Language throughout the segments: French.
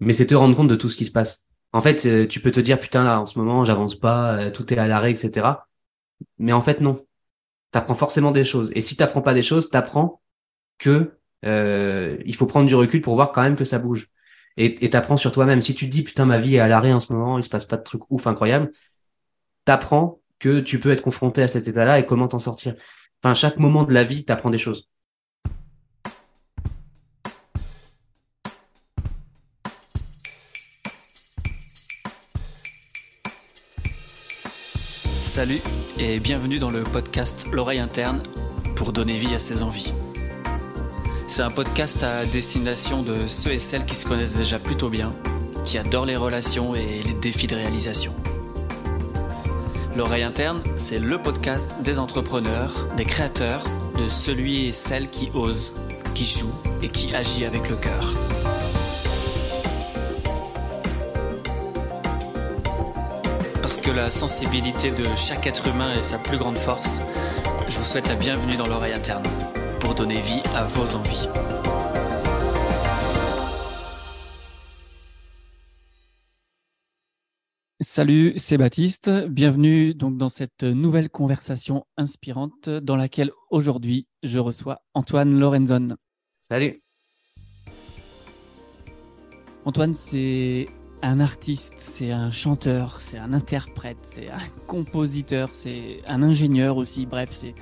mais c'est te rendre compte de tout ce qui se passe. En fait, euh, tu peux te dire putain là en ce moment j'avance pas, euh, tout est à l'arrêt, etc. Mais en fait non, t'apprends forcément des choses. Et si t'apprends pas des choses, t'apprends que euh, il faut prendre du recul pour voir quand même que ça bouge. Et t'apprends sur toi-même. Si tu te dis putain ma vie est à l'arrêt en ce moment, il se passe pas de trucs ouf incroyables, t'apprends que tu peux être confronté à cet état-là et comment t'en sortir. Enfin, chaque moment de la vie, t'apprends des choses. Salut et bienvenue dans le podcast L'oreille interne pour donner vie à ses envies. C'est un podcast à destination de ceux et celles qui se connaissent déjà plutôt bien, qui adorent les relations et les défis de réalisation. L'oreille interne, c'est le podcast des entrepreneurs, des créateurs, de celui et celle qui ose, qui joue et qui agit avec le cœur. Que la sensibilité de chaque être humain est sa plus grande force, je vous souhaite la bienvenue dans l'oreille interne pour donner vie à vos envies. Salut, c'est Baptiste. Bienvenue donc dans cette nouvelle conversation inspirante dans laquelle aujourd'hui je reçois Antoine Lorenzon. Salut. Antoine, c'est un artiste, c'est un chanteur, c'est un interprète, c'est un compositeur, c'est un ingénieur aussi. Bref, c'est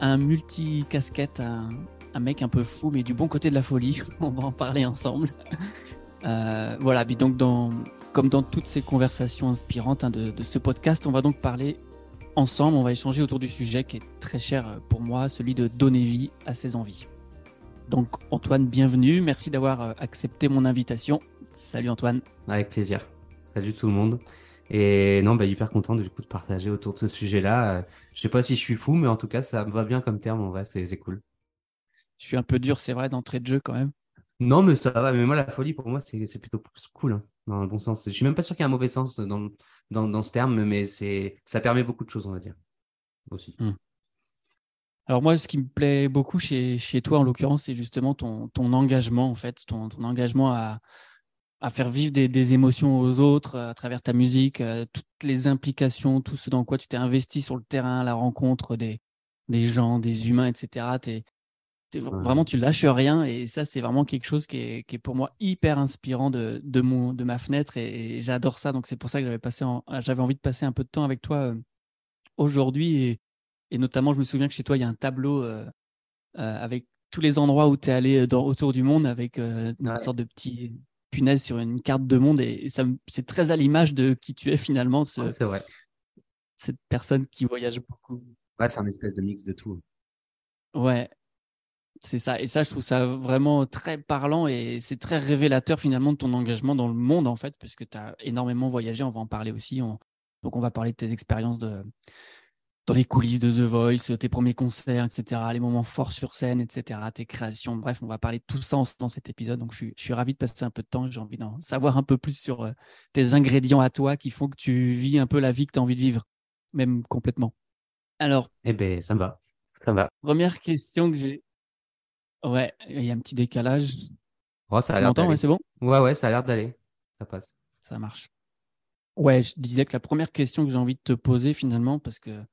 un multi-casquette, un, mec un peu fou, mais du bon côté de la folie. On va en parler ensemble. Euh, voilà, donc dans, comme dans toutes ces conversations inspirantes hein, de, ce podcast, on va donc parler ensemble, on va échanger autour du sujet qui est très cher pour moi, celui de donner vie à ses envies. Donc Antoine, bienvenue, merci d'avoir euh, accepté mon invitation Salut Antoine. Avec plaisir. Salut tout le monde. Et non, bah, hyper content du coup de partager autour de ce sujet-là. Euh, je sais pas si je suis fou, mais en tout cas, ça me va bien comme terme. En vrai, c'est cool. Je suis un peu dur, c'est vrai, d'entrée de jeu quand même. Non, mais ça va. Mais moi, la folie, pour moi, c'est plutôt cool, hein, dans le bon sens. Je suis même pas sûr qu'il y ait un mauvais sens dans, dans, dans ce terme, mais c'est ça permet beaucoup de choses, on va dire. Aussi. Hmm. Alors moi, ce qui me plaît beaucoup chez, chez toi, en l'occurrence, c'est justement ton, ton engagement, en fait, ton, ton engagement à, à faire vivre des, émotions aux autres euh, à travers ta musique, euh, toutes les implications, tout ce dans quoi tu t'es investi sur le terrain, la rencontre des, des gens, des humains, etc. Vraiment, tu lâches rien et ça, c'est vraiment quelque chose qui est, qui est, pour moi hyper inspirant de, de, mon, de ma fenêtre et, j'adore ça. Donc, c'est pour ça que j'avais, passé j'avais envie de passer un peu de temps avec toi euh, aujourd'hui et, et, notamment, je me souviens que chez toi, il y a un tableau avec tous les endroits où tu es allé dans, autour du monde avec une sorte de petit punaise sur une carte de monde et, ça c'est très à l'image de qui tu es finalement ce, c'est vrai. cette personne qui voyage beaucoup. Ouais c'est un espèce de mix de tout. Ouais. C'est ça. Et ça je trouve ça vraiment très parlant et c'est très révélateur finalement de ton engagement dans le monde en fait puisque tu as énormément voyagé. On va en parler aussi. Donc on va parler de tes expériences de dans les coulisses de The Voice, tes premiers concerts, etc., les moments forts sur scène, etc., tes créations. Bref, on va parler de tout ça dans cet épisode. Donc, je suis, ravi de passer un peu de temps. J'ai envie d'en savoir un peu plus sur euh, tes ingrédients à toi qui font que tu vis un peu la vie que tu as envie de vivre, même complètement. Alors. Eh bien, ça va. Ça va. Première question que j'ai. Ouais, il y a un petit décalage. Oh, ça a l'air ouais, c'est bon? Ouais, ouais, ça a l'air d'aller. Ça passe. Ça marche. Ouais, je disais que la première question que j'ai envie de te poser finalement, parce que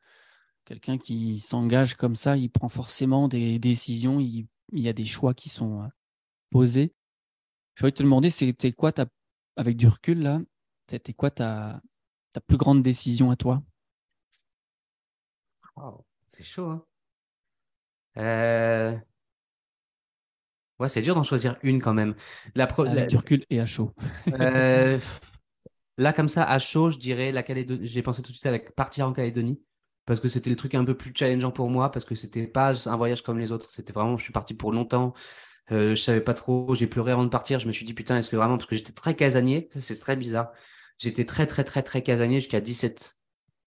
Quelqu'un qui s'engage comme ça, il prend forcément des décisions, il, y a des choix qui sont euh, posés. Je voudrais te demander, c'était quoi ta, avec du recul là, c'était quoi ta, ta plus grande décision à toi? C'est chaud. Hein euh, Ouais, c'est dur d'en choisir une quand même. La Avec du recul et à chaud. Euh, là, comme ça, à chaud, je dirais la Calédonie. J'ai pensé tout de suite à partir en Calédonie parce que c'était le truc un peu plus challengeant pour moi, parce que c'était pas un voyage comme les autres. C'était vraiment, je suis parti pour longtemps. Euh, je savais pas trop, j'ai pleuré avant de partir. Je me suis dit, putain, est-ce que vraiment, parce que j'étais très casanier, c'est très bizarre. J'étais très, très, très, très casanier jusqu'à 17,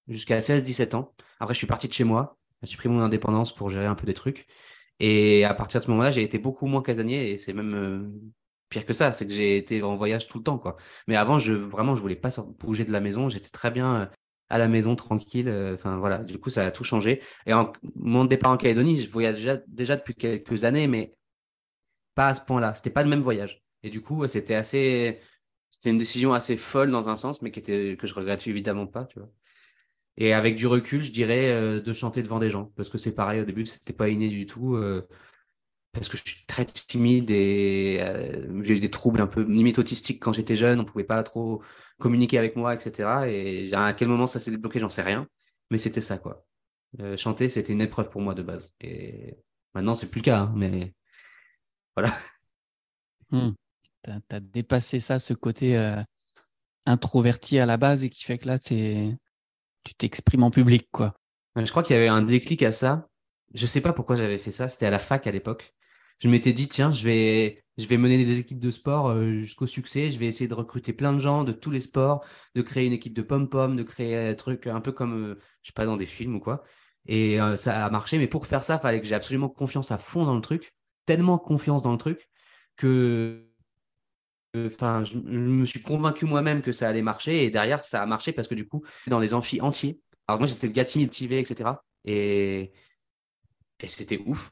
jusqu'à 16, 17 ans. Après, je suis parti de chez moi. J'ai pris mon indépendance pour gérer un peu des trucs. Et à partir de ce moment-là, j'ai été beaucoup moins casanier et c'est même euh, pire que ça. C'est que j'ai été en voyage tout le temps, quoi. Mais avant, je, vraiment, je voulais pas bouger de la maison. J'étais très bien euh, à la maison tranquille. Euh, enfin voilà, du coup ça a tout changé. Et mon départ en Calédonie, je voyage déjà, depuis quelques années, mais pas à ce point-là. C'était pas le même voyage. Et du coup, c'était assez. c'est une décision assez folle dans un sens, mais qui était, que je regrette évidemment pas, tu vois. Et avec du recul, je dirais euh, de chanter devant des gens, parce que c'est pareil, au début, c'était pas inné du tout, parce que je suis très timide et euh, j'ai eu des troubles un peu limite autistiques quand j'étais jeune, on pouvait pas trop communiquer avec moi, etc. Et à quel moment ça s'est débloqué, j'en sais rien, mais c'était ça, quoi. chanter, c'était une épreuve pour moi de base. Et maintenant, c'est plus le cas, hein, mais voilà. Hmm. Tu as, dépassé ça, ce côté introverti à la base et qui fait que là, tu t'exprimes en public, quoi. Je crois qu'il y avait un déclic à ça. Je sais pas pourquoi j'avais fait ça. C'était à la fac à l'époque. Je m'étais dit, tiens, je vais, je vais mener des équipes de sport jusqu'au succès. Je vais essayer de recruter plein de gens de tous les sports, de créer une équipe de pom-pom, de créer un truc un peu comme, je sais pas, dans des films ou quoi. Et ça a marché. Mais pour faire ça, il fallait que j'ai absolument confiance à fond dans le truc. Tellement confiance dans le truc que enfin, je, me suis convaincu moi-même que ça allait marcher et derrière, ça a marché parce que du coup, dans les amphis entiers, alors moi j'étais le gars timide, etc. Et, et c'était ouf.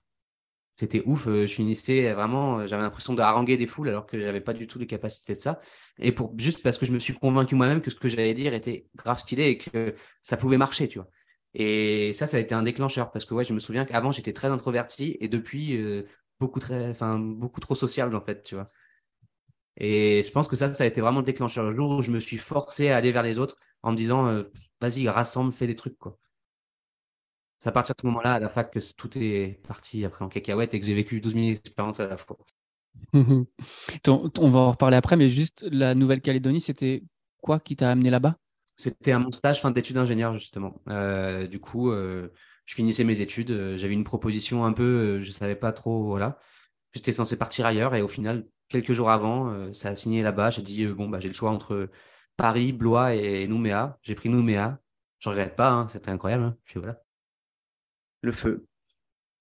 C'était ouf. Euh, je finissais vraiment, j'avais l'impression de haranguer des foules alors que j'avais pas du tout les capacités de ça. Et pour juste parce que je me suis convaincu moi-même que ce que j'allais dire était grave stylé et que ça pouvait marcher, tu vois. Et ça, ça a été un déclencheur parce que ouais, je me souviens qu'avant j'étais très introverti et depuis euh, beaucoup très, enfin beaucoup trop sociable en fait, tu vois. Et je pense que ça, ça a été vraiment le déclencheur. Le jour où je me suis forcé à aller vers les autres en me disant, euh, vas-y, rassemble, fais des trucs, quoi. C'est à partir de ce moment-là, à la fac, que tout est parti après en cacahuète et que j'ai vécu 12 000 expériences à la fois. on va en reparler après, mais juste la Nouvelle-Calédonie, c'était quoi qui t'a amené là-bas? C'était à mon stage fin d'études d'ingénieur, justement. Euh, du coup, euh, je finissais mes études. J'avais une proposition un peu, je ne savais pas trop, voilà. J'étais censé partir ailleurs et au final, quelques jours avant, euh, ça a signé là-bas. J'ai dit, euh, bon, bah, j'ai le choix entre Paris, Blois et Nouméa. J'ai pris Nouméa. Je regrette pas, hein, c'était incroyable. Hein. Puis voilà. Le feu.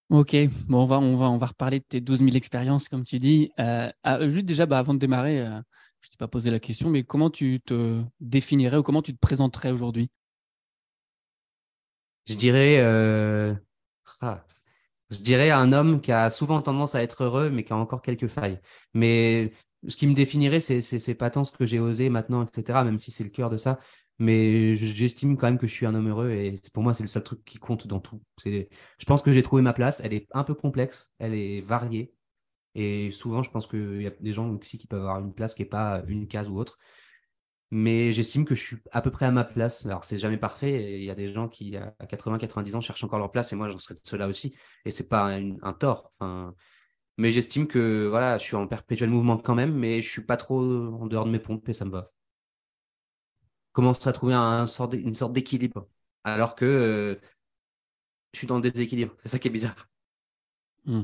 Ok, bon, on va, on, va, on va reparler de tes 12 000 expériences, comme tu dis. Euh, ah, juste déjà, bah, avant de démarrer, je ne t'ai pas posé la question, mais comment tu te définirais ou comment tu te présenterais aujourd'hui? Je dirais. Ah, je dirais un homme qui a souvent tendance à être heureux, mais qui a encore quelques failles. Mais ce qui me définirait, c'est, c'est, pas tant ce que j'ai osé maintenant, etc., même si c'est le cœur de ça. Mais j'estime quand même que je suis un homme heureux et pour moi, c'est le seul truc qui compte dans tout. Je pense que j'ai trouvé ma place. Elle est un peu complexe, elle est variée. Et souvent, je pense qu'il y a des gens aussi qui peuvent avoir une place qui n'est pas une case ou autre mais j'estime que je suis à peu près à ma place. Alors, c'est jamais parfait. Il y a des gens qui, à 80-90 ans, cherchent encore leur place, et moi, j'en serais de ceux-là aussi. Et c'est pas un, tort. Mais j'estime que voilà, je suis en perpétuel mouvement quand même, mais je suis pas trop en dehors de mes pompes et ça me va. Commence à trouver un, sort une sorte d'équilibre, alors que euh, je suis dans le déséquilibre. C'est ça qui est bizarre. Hmm.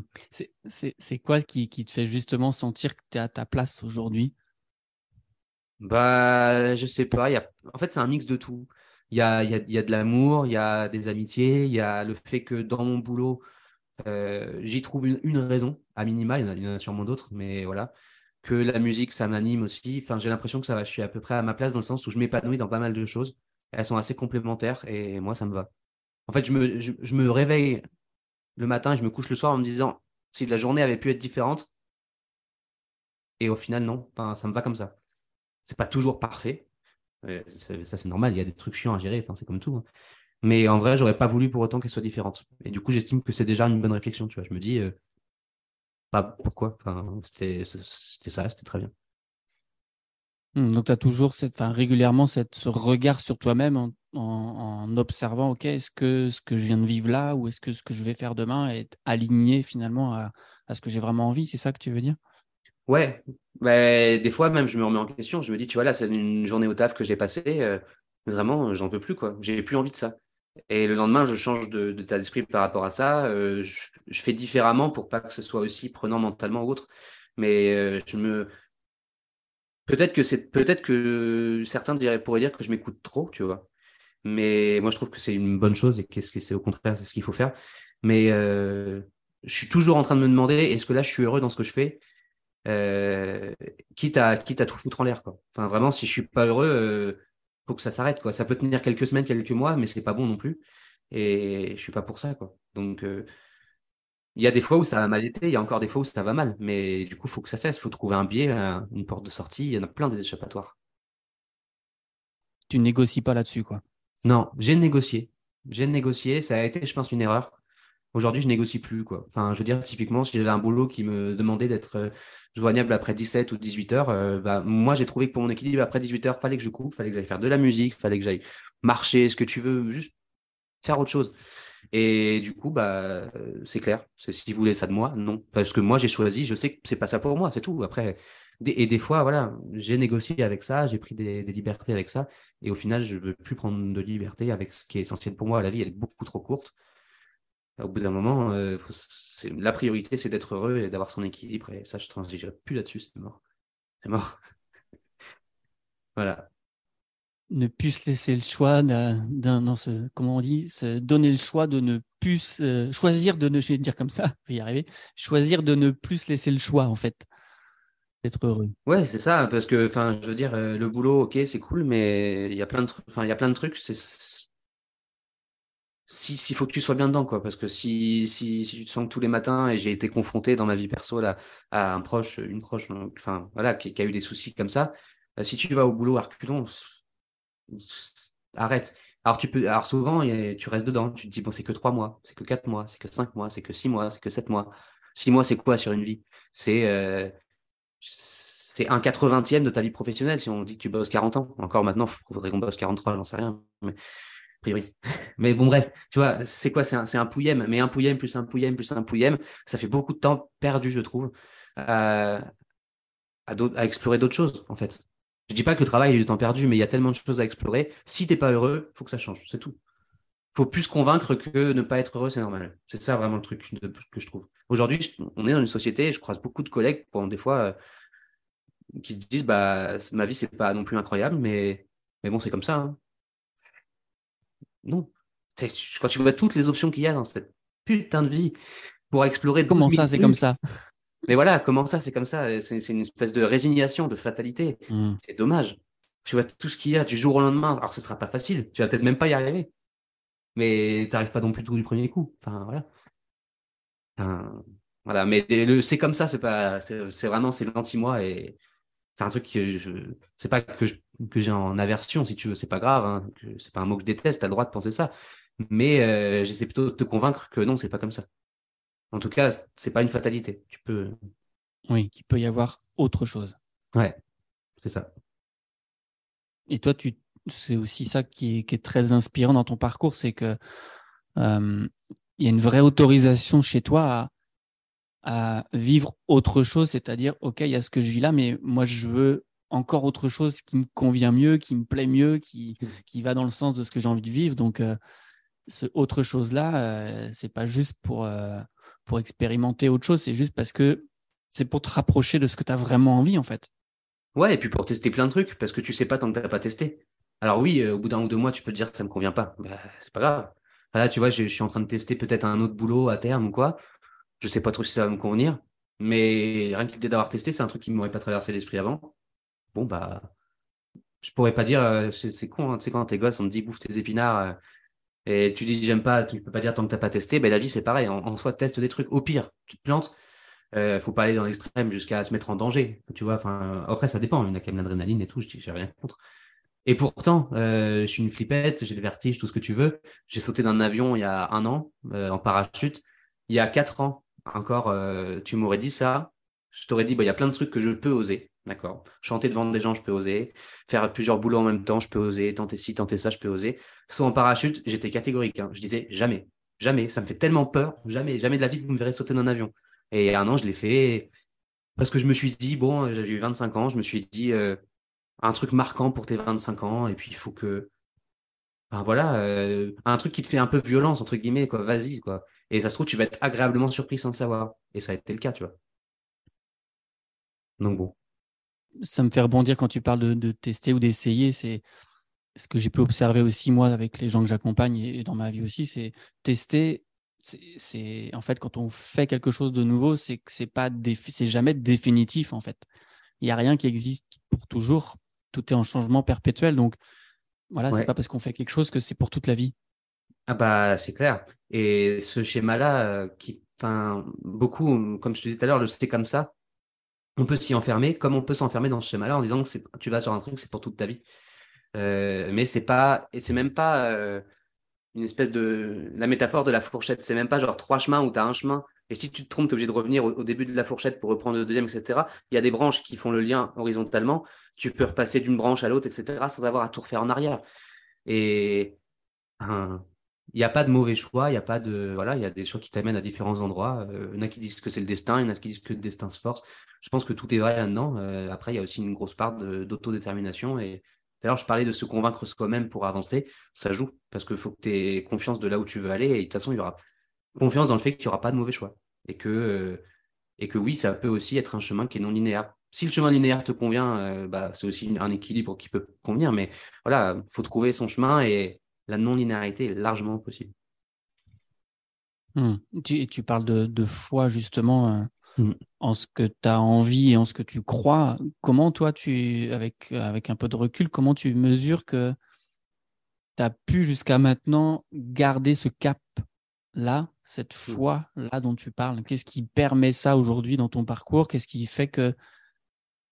C'est quoi qui, qui, te fait justement sentir que tu es à ta place aujourd'hui? Bah, je sais pas. Y a... En fait, c'est un mix de tout. Il y a, y, a, y a de l'amour, il y a des amitiés, il y a le fait que dans mon boulot, euh, j'y trouve une, raison, à minima, il y, en a, sûrement d'autres, mais voilà. Que la musique, ça m'anime aussi. Enfin, j'ai l'impression que ça va, je suis à peu près à ma place dans le sens où je m'épanouis dans pas mal de choses. Elles sont assez complémentaires et moi, ça me va. En fait, je me, je, me réveille le matin et je me couche le soir en me disant si la journée avait pu être différente. Et au final, non. Enfin, ça me va comme ça. C'est pas toujours parfait. ça, c'est normal. Il y a des trucs chiants à gérer. Enfin, c'est comme tout. Hein. Mais en vrai, j'aurais pas voulu pour autant qu'elle soit différente. Et du coup, j'estime que c'est déjà une bonne réflexion. Tu vois, je me dis, euh, bah, pourquoi enfin, C'était ça, c'était très bien. Mmh, donc, tu as toujours cette, enfin, régulièrement cette, ce regard sur toi-même en, en, observant, OK, est-ce que ce que je viens de vivre là ou est-ce que ce que je vais faire demain est aligné finalement à, à ce que j'ai vraiment envie C'est ça que tu veux dire? Ouais, bah, des fois même je me remets en question, je me dis, tu vois, là, c'est une journée au taf que j'ai passée, euh, vraiment, j'en peux plus, quoi. J'ai plus envie de ça. Et le lendemain, je change de, d'état d'esprit par rapport à ça. Euh, je, fais différemment pour pas que ce soit aussi prenant mentalement ou autre. Mais euh, je me. Peut-être que c'est peut-être que certains pourraient dire que je m'écoute trop, tu vois. Mais moi, je trouve que c'est une bonne chose et qu'est-ce que c'est au contraire, c'est ce qu'il faut faire. Mais je suis toujours en train de me demander, est-ce que là, je suis heureux dans ce que je fais? Euh, quitte, à, quitte à tout foutre en l'air. Quoi. Enfin, vraiment, si je suis pas heureux, euh, faut que ça s'arrête. Quoi. Ça peut tenir quelques semaines, quelques mois, mais c'est pas bon non plus. Et je suis pas pour ça. Quoi. Donc, euh, Il y a des fois où ça va mal été, il y a encore des fois où ça va mal. Mais du coup, il faut que ça cesse. Il faut trouver un biais, une porte de sortie. Il y en a plein des échappatoires. Tu négocies pas là-dessus, quoi. Non, j'ai négocié. J'ai négocié. Ça a été, je pense, une erreur. Aujourd'hui, je négocie plus, quoi. Enfin, je veux dire, typiquement, si j'avais un boulot qui me demandait d'être euh, joignable après 17 ou 18 heures, euh, bah, moi, j'ai trouvé que pour mon équilibre, après 18 heures, fallait que je coupe, fallait que j'aille faire de la musique, fallait que j'aille marcher, ce que tu veux, juste faire autre chose. Et du coup, bah, c'est clair. C'est si vous voulez ça de moi, non. Parce que moi, j'ai choisi, je sais que c'est pas ça pour moi, c'est tout. Après, et des fois, voilà, j'ai négocié avec ça, j'ai pris des, libertés avec ça. Et au final, je veux plus prendre de liberté avec ce qui est essentiel pour moi. La vie, elle est beaucoup trop courte. Au bout d'un moment, euh, la priorité, c'est d'être heureux et d'avoir son équilibre. Et ça, je ne transigerai plus là-dessus, c'est mort. C'est mort. voilà ne plus se laisser le choix d'un, ce, comment on dit, se donner le choix de ne plus euh, choisir de ne, je vais dire comme ça, je vais y arriver, choisir de ne plus se laisser le choix en fait d'être heureux. Ouais, c'est ça, parce que, enfin, je veux dire, euh, le boulot, ok, c'est cool, mais il y a plein de trucs, enfin, il y a plein de trucs, c'est si s'il faut que tu sois bien dedans, quoi, parce que si, si, si tu sens que tous les matins, et j'ai été confronté dans ma vie perso là, à un proche, une proche, enfin, voilà, qui, a eu des soucis comme ça, euh, si tu vas au boulot à reculons, arrête. Alors, tu peux, alors souvent, tu restes dedans. Tu te dis, bon, c'est que trois mois, c'est que quatre mois, c'est que cinq mois, c'est que six mois, c'est que sept mois. Six mois, c'est quoi sur une vie? C'est euh, c'est un quatre-vingtième de ta vie professionnelle si on dit que tu bosses 40 ans. Encore maintenant, il faudrait qu'on bosse 43, j'en sais rien. Mais, priori. Mais bon, bref, tu vois, c'est quoi? C'est un, un pouillème. Mais un pouillème plus un pouillème plus un pouillème, ça fait beaucoup de temps perdu, je trouve, à, à explorer d'autres choses, en fait. Je dis pas que le travail est du temps perdu, mais il y a tellement de choses à explorer. Si t'es pas heureux, faut que ça change. C'est tout. Faut plus convaincre que ne pas être heureux, c'est normal. C'est ça vraiment le truc que je trouve. Aujourd'hui, on est dans une société, je croise beaucoup de collègues, des fois, euh, qui se disent, bah, ma vie, c'est pas non plus incroyable, mais, mais bon, c'est comme ça. Hein. Non. Quand tu vois toutes les options qu'il y a dans cette putain de vie pour explorer. Comment ça, c'est comme ça mais voilà, comment ça, c'est comme ça C'est une espèce de résignation, de fatalité. Hmm. C'est dommage. Tu vois tout ce qu'il y a du jour au lendemain. Alors, ce sera pas facile. Tu vas peut-être même pas y arriver. Mais tu n'arrives pas non plus tout du premier coup. Enfin, voilà. voilà. Mais c'est comme ça. C'est pas. C'est vraiment c'est l'anti-moi et c'est un truc que je. C'est pas que que j'ai en aversion, si tu veux. C'est pas grave. Hein, c'est pas un mot que je déteste. T'as le droit de penser ça. Mais euh, j'essaie plutôt de te convaincre que non, c'est pas comme ça. En tout cas, c'est pas une fatalité. Tu peux. Oui, qu'il peut y avoir autre chose. Ouais, c'est ça. Et toi, tu, c'est aussi ça qui est, très inspirant dans ton parcours, c'est que euh, il y a une vraie autorisation chez toi à, à vivre autre chose, c'est-à-dire, ok, il y a ce que je vis là, mais moi, je veux encore autre chose qui me convient mieux, qui me plaît mieux, qui, mmh. qui va dans le sens de ce que j'ai envie de vivre. Donc, euh, ce autre chose là, euh, c'est pas juste pour euh, pour expérimenter autre chose, c'est juste parce que c'est pour te rapprocher de ce que tu as vraiment envie en fait. Ouais, et puis pour tester plein de trucs, parce que tu sais pas tant que tu n'as pas testé. Alors oui, au bout d'un ou deux mois, tu peux te dire que ça me convient pas. Bah, c'est pas grave. Là, tu vois, je, suis en train de tester peut-être un autre boulot à terme ou quoi. Je sais pas trop si ça va me convenir. Mais rien que l'idée d'avoir testé, c'est un truc qui ne m'aurait pas traversé l'esprit avant. Bon, bah, je pourrais pas dire, euh, c'est con, hein, tu sais, quand t'es gosse, on te dit bouffe tes épinards, euh, et tu dis j'aime pas, tu peux pas dire tant que t'as pas testé, ben la vie c'est pareil. En, soi, teste des trucs. Au pire, tu te plantes. Euh, faut pas aller dans l'extrême jusqu'à se mettre en danger. Tu vois, enfin, après ça dépend. Il y en a quand même l'adrénaline et tout. J'ai rien contre. Et pourtant, euh, je suis une flippette, j'ai le vertige, tout ce que tu veux. J'ai sauté d'un avion il y a un an en parachute. Il y a quatre ans encore, tu m'aurais dit ça. Je t'aurais dit, bah, il y a plein de trucs que je peux oser. D'accord. Chanter devant des gens, je peux oser. Faire plusieurs boulots en même temps, je peux oser. Tenter ci, tenter ça, je peux oser. Soit en parachute, j'étais catégorique. Hein. Je disais jamais, jamais. Ça me fait tellement peur. Jamais, jamais de la vie que vous me verrez sauter d'un avion. Et un an, je l'ai fait parce que je me suis dit, bon, j'ai eu 25 ans, je me suis dit, euh, un truc marquant pour tes 25 ans. Et puis, il faut que. Enfin, voilà, euh, un truc qui te fait un peu violence, entre guillemets, quoi. Vas-y, quoi. Et ça se trouve, tu vas être agréablement surpris sans le savoir. Et ça a été le cas, tu vois. Donc bon ça me fait rebondir quand tu parles de, tester ou d'essayer. C'est ce que j'ai pu observer aussi moi avec les gens que j'accompagne et, dans ma vie aussi, c'est tester. C'est en fait quand on fait quelque chose de nouveau, c'est que c'est pas c'est jamais définitif en fait. Il y a rien qui existe pour toujours. Tout est en changement perpétuel. Donc voilà, c'est pas parce qu'on fait quelque chose que c'est pour toute la vie. Ah bah c'est clair. Et ce schéma-là, euh, qui enfin, beaucoup, comme je te disais tout à l'heure, le c'est comme ça. On peut s'y enfermer, comme on peut s'enfermer dans ce schéma-là en disant que tu vas sur un truc, c'est pour toute ta vie. Euh, mais c'est pas, et c'est même pas euh, une espèce de, la métaphore de la fourchette. C'est même pas genre trois chemins où tu as un chemin. Et si tu te trompes, tu es obligé de revenir au, début de la fourchette pour reprendre le deuxième, etc. Il y a des branches qui font le lien horizontalement. Tu peux repasser d'une branche à l'autre, etc. sans avoir à tout refaire en arrière. Et il n'y a pas de mauvais choix, il y a pas de voilà, il y a des choix qui t'amènent à différents endroits. Euh, il y en a qui disent que c'est le destin, il y en a qui disent que le destin se force. Je pense que tout est vrai là-dedans. Euh, après, il y a aussi une grosse part d'autodétermination. Et d'ailleurs, je parlais de se convaincre soi-même pour avancer. Ça joue parce qu'il faut que tu aies confiance de là où tu veux aller. Et de toute façon, il y aura confiance dans le fait qu'il n'y aura pas de mauvais choix. Et que, euh, et que oui, ça peut aussi être un chemin qui est non linéaire. Si le chemin linéaire te convient, bah, c'est aussi un équilibre qui peut convenir. Mais voilà, il faut trouver son chemin et la non-linéarité est largement possible. Hmm. Tu, tu, parles de, foi justement euh, hmm. en ce que tu as envie et en ce que tu crois. Comment toi, tu, avec, avec un peu de recul, comment tu mesures que tu as pu jusqu'à maintenant garder ce cap-là, cette hmm. foi-là dont tu parles? Qu'est-ce qui permet ça aujourd'hui dans ton parcours? Qu'est-ce qui fait que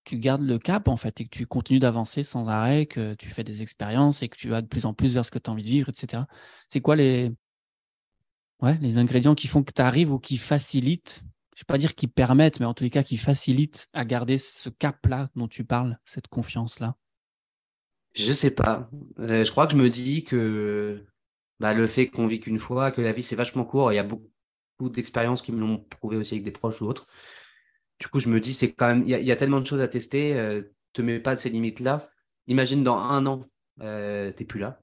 tu gardes le cap en fait et que tu continues d'avancer sans arrêt, que tu fais des expériences et que tu vas de plus en plus vers ce que tu as envie de vivre, etc. C'est quoi les, ouais, les ingrédients qui font que tu arrives ou qui facilitent, je ne vais pas dire qui permettent, mais en tous les cas qui facilitent à garder ce cap-là dont tu parles, cette confiance-là? Je sais pas. Euh, je crois que je me dis que bah, le fait qu'on vit qu'une fois, que la vie c'est vachement court, il y a beaucoup d'expériences qui me l'ont prouvé aussi avec des proches ou autres. Du coup, je me dis, c'est quand même, il y, a tellement de choses à tester. Euh, te mets pas ces limites-là. Imagine dans un an, euh, t'es plus là.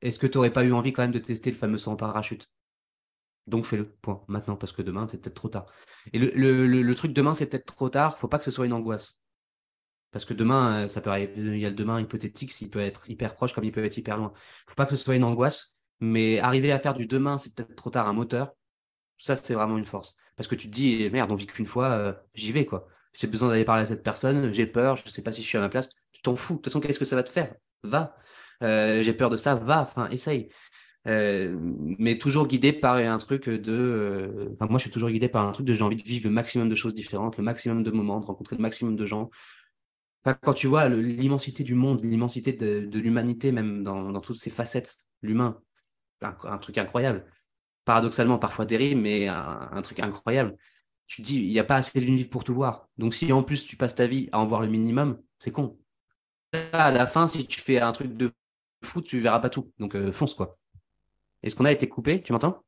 Est-ce que tu n'aurais pas eu envie quand même de tester le fameux saut en parachute? Donc fais-le, point, maintenant, parce que demain, c'est peut-être trop tard. Et le, truc demain, c'est peut-être trop tard, faut pas que ce soit une angoisse. Parce que demain, euh, ça peut arriver, il y a le demain hypothétique, il peut être hyper proche comme il peut être hyper loin. faut pas que ce soit une angoisse, mais arriver à faire du demain, c'est peut-être trop tard un moteur, ça, c'est vraiment une force. Parce que tu te dis, merde, on vit qu'une fois, euh, j'y vais, quoi. J'ai besoin d'aller parler à cette personne, j'ai peur, je ne sais pas si je suis à ma place. Tu t'en fous. De toute façon, qu'est-ce que ça va te faire? Va. Euh, j'ai peur de ça, va, enfin, essaye. Euh, mais toujours guidé par un truc de. Enfin, moi, je suis toujours guidé par un truc de j'ai envie de vivre le maximum de choses différentes, le maximum de moments, de rencontrer le maximum de gens. Quand tu vois l'immensité du monde, l'immensité de, l'humanité, même dans, toutes ses facettes, l'humain, un, truc incroyable paradoxalement parfois terrible, mais un, truc incroyable. Tu te dis, il n'y a pas assez d'une vie pour tout voir. Donc si en plus tu passes ta vie à en voir le minimum, c'est con. À la fin, si tu fais un truc de fou, tu verras pas tout. Donc euh, fonce quoi. Est-ce qu'on a été coupé? Tu m'entends?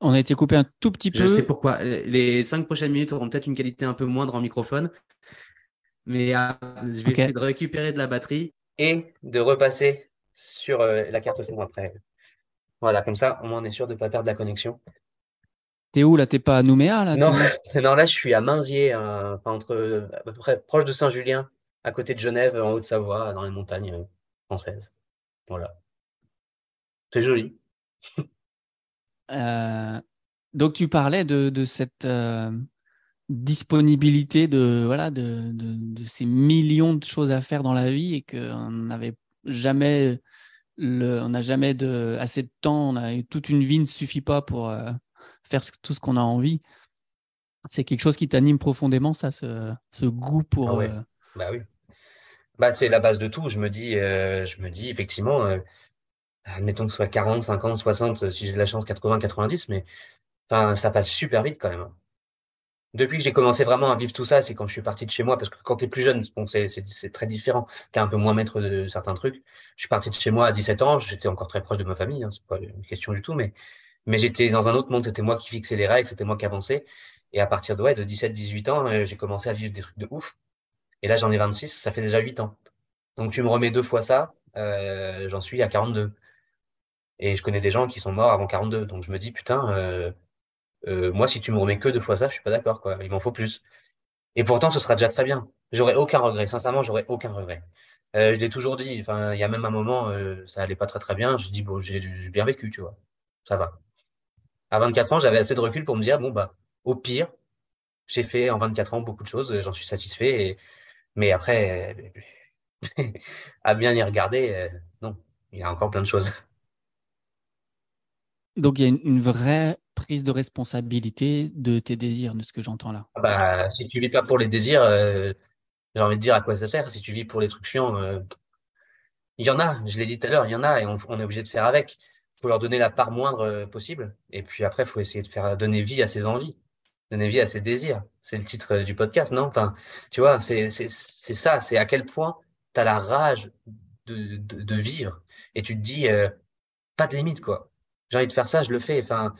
On a été coupé un tout petit peu. Je sais pourquoi. Les cinq prochaines minutes auront peut-être une qualité un peu moindre en microphone. Mais euh, je vais essayer de récupérer de la batterie et de repasser sur euh, la carte son après. Voilà, comme ça, au moins on est sûr de ne pas perdre la connexion. T'es où là? T'es pas à Nouméa là non, non, là je suis à Mainzier, euh, entre à peu près proche de Saint-Julien, à côté de Genève, en Haute-Savoie, dans les montagnes euh, françaises. Voilà. C'est joli. Euh, donc tu parlais de, cette disponibilité de voilà de, de, ces millions de choses à faire dans la vie et qu'on n'avait jamais on n'a jamais de, assez de temps, on a toute une vie ne suffit pas pour euh, faire tout ce qu'on a envie. C'est quelque chose qui t'anime profondément, ça, ce, goût pour. Ah euh, Bah oui. Bah, c'est la base de tout. Je me dis, euh, je me dis effectivement, admettons que ce soit 40, 50, 60, si j'ai de la chance, 80, 90, mais enfin, ça passe super vite quand même. Depuis que j'ai commencé vraiment à vivre tout ça, c'est quand je suis parti de chez moi, parce que quand tu es plus jeune, bon, c'est très différent. Tu es un peu moins maître de certains trucs. Je suis parti de chez moi à 17 ans, j'étais encore très proche de ma famille, hein, c'est pas une question du tout, mais, mais j'étais dans un autre monde, c'était moi qui fixais les règles, c'était moi qui avançais. Et à partir de, ouais, de 17-18 ans, euh, j'ai commencé à vivre des trucs de ouf. Et là, j'en ai 26, ça fait déjà 8 ans. Donc tu me remets deux fois ça, euh, j'en suis à 42. Et je connais des gens qui sont morts avant 42. Donc je me dis, putain, euh, euh, moi, si tu me remets que deux fois ça, je suis pas d'accord, quoi. Il m'en faut plus. Et pourtant, ce sera déjà très bien. J'aurais aucun regret. Sincèrement, j'aurais aucun regret. Euh, je l'ai toujours dit. Enfin, il y a même un moment, euh, ça allait pas très très bien. Je dis bon, j'ai bien vécu, tu vois. Ça va. À 24 ans, j'avais assez de recul pour me dire bon bah, au pire, j'ai fait en 24 ans beaucoup de choses. J'en suis satisfait. Mais après, à bien y regarder, non, il y a encore plein de choses. Donc il y a une, vraie prise de responsabilité de tes désirs, de ce que j'entends là. Ah bah, si tu vis pas pour les désirs, euh, j'ai envie de dire à quoi ça sert. Si tu vis pour les trucs euh, il y en a, je l'ai dit tout à l'heure, il y en a et on, est obligé de faire avec. Il faut leur donner la part moindre euh, possible. Et puis après, il faut essayer de faire donner vie à ses envies, donner vie à ses désirs. C'est le titre du podcast, non? Enfin, tu vois, c'est ça, c'est à quel point tu as la rage de, vivre et tu te dis, pas de limite, quoi j'ai envie de faire ça, je le fais. Enfin,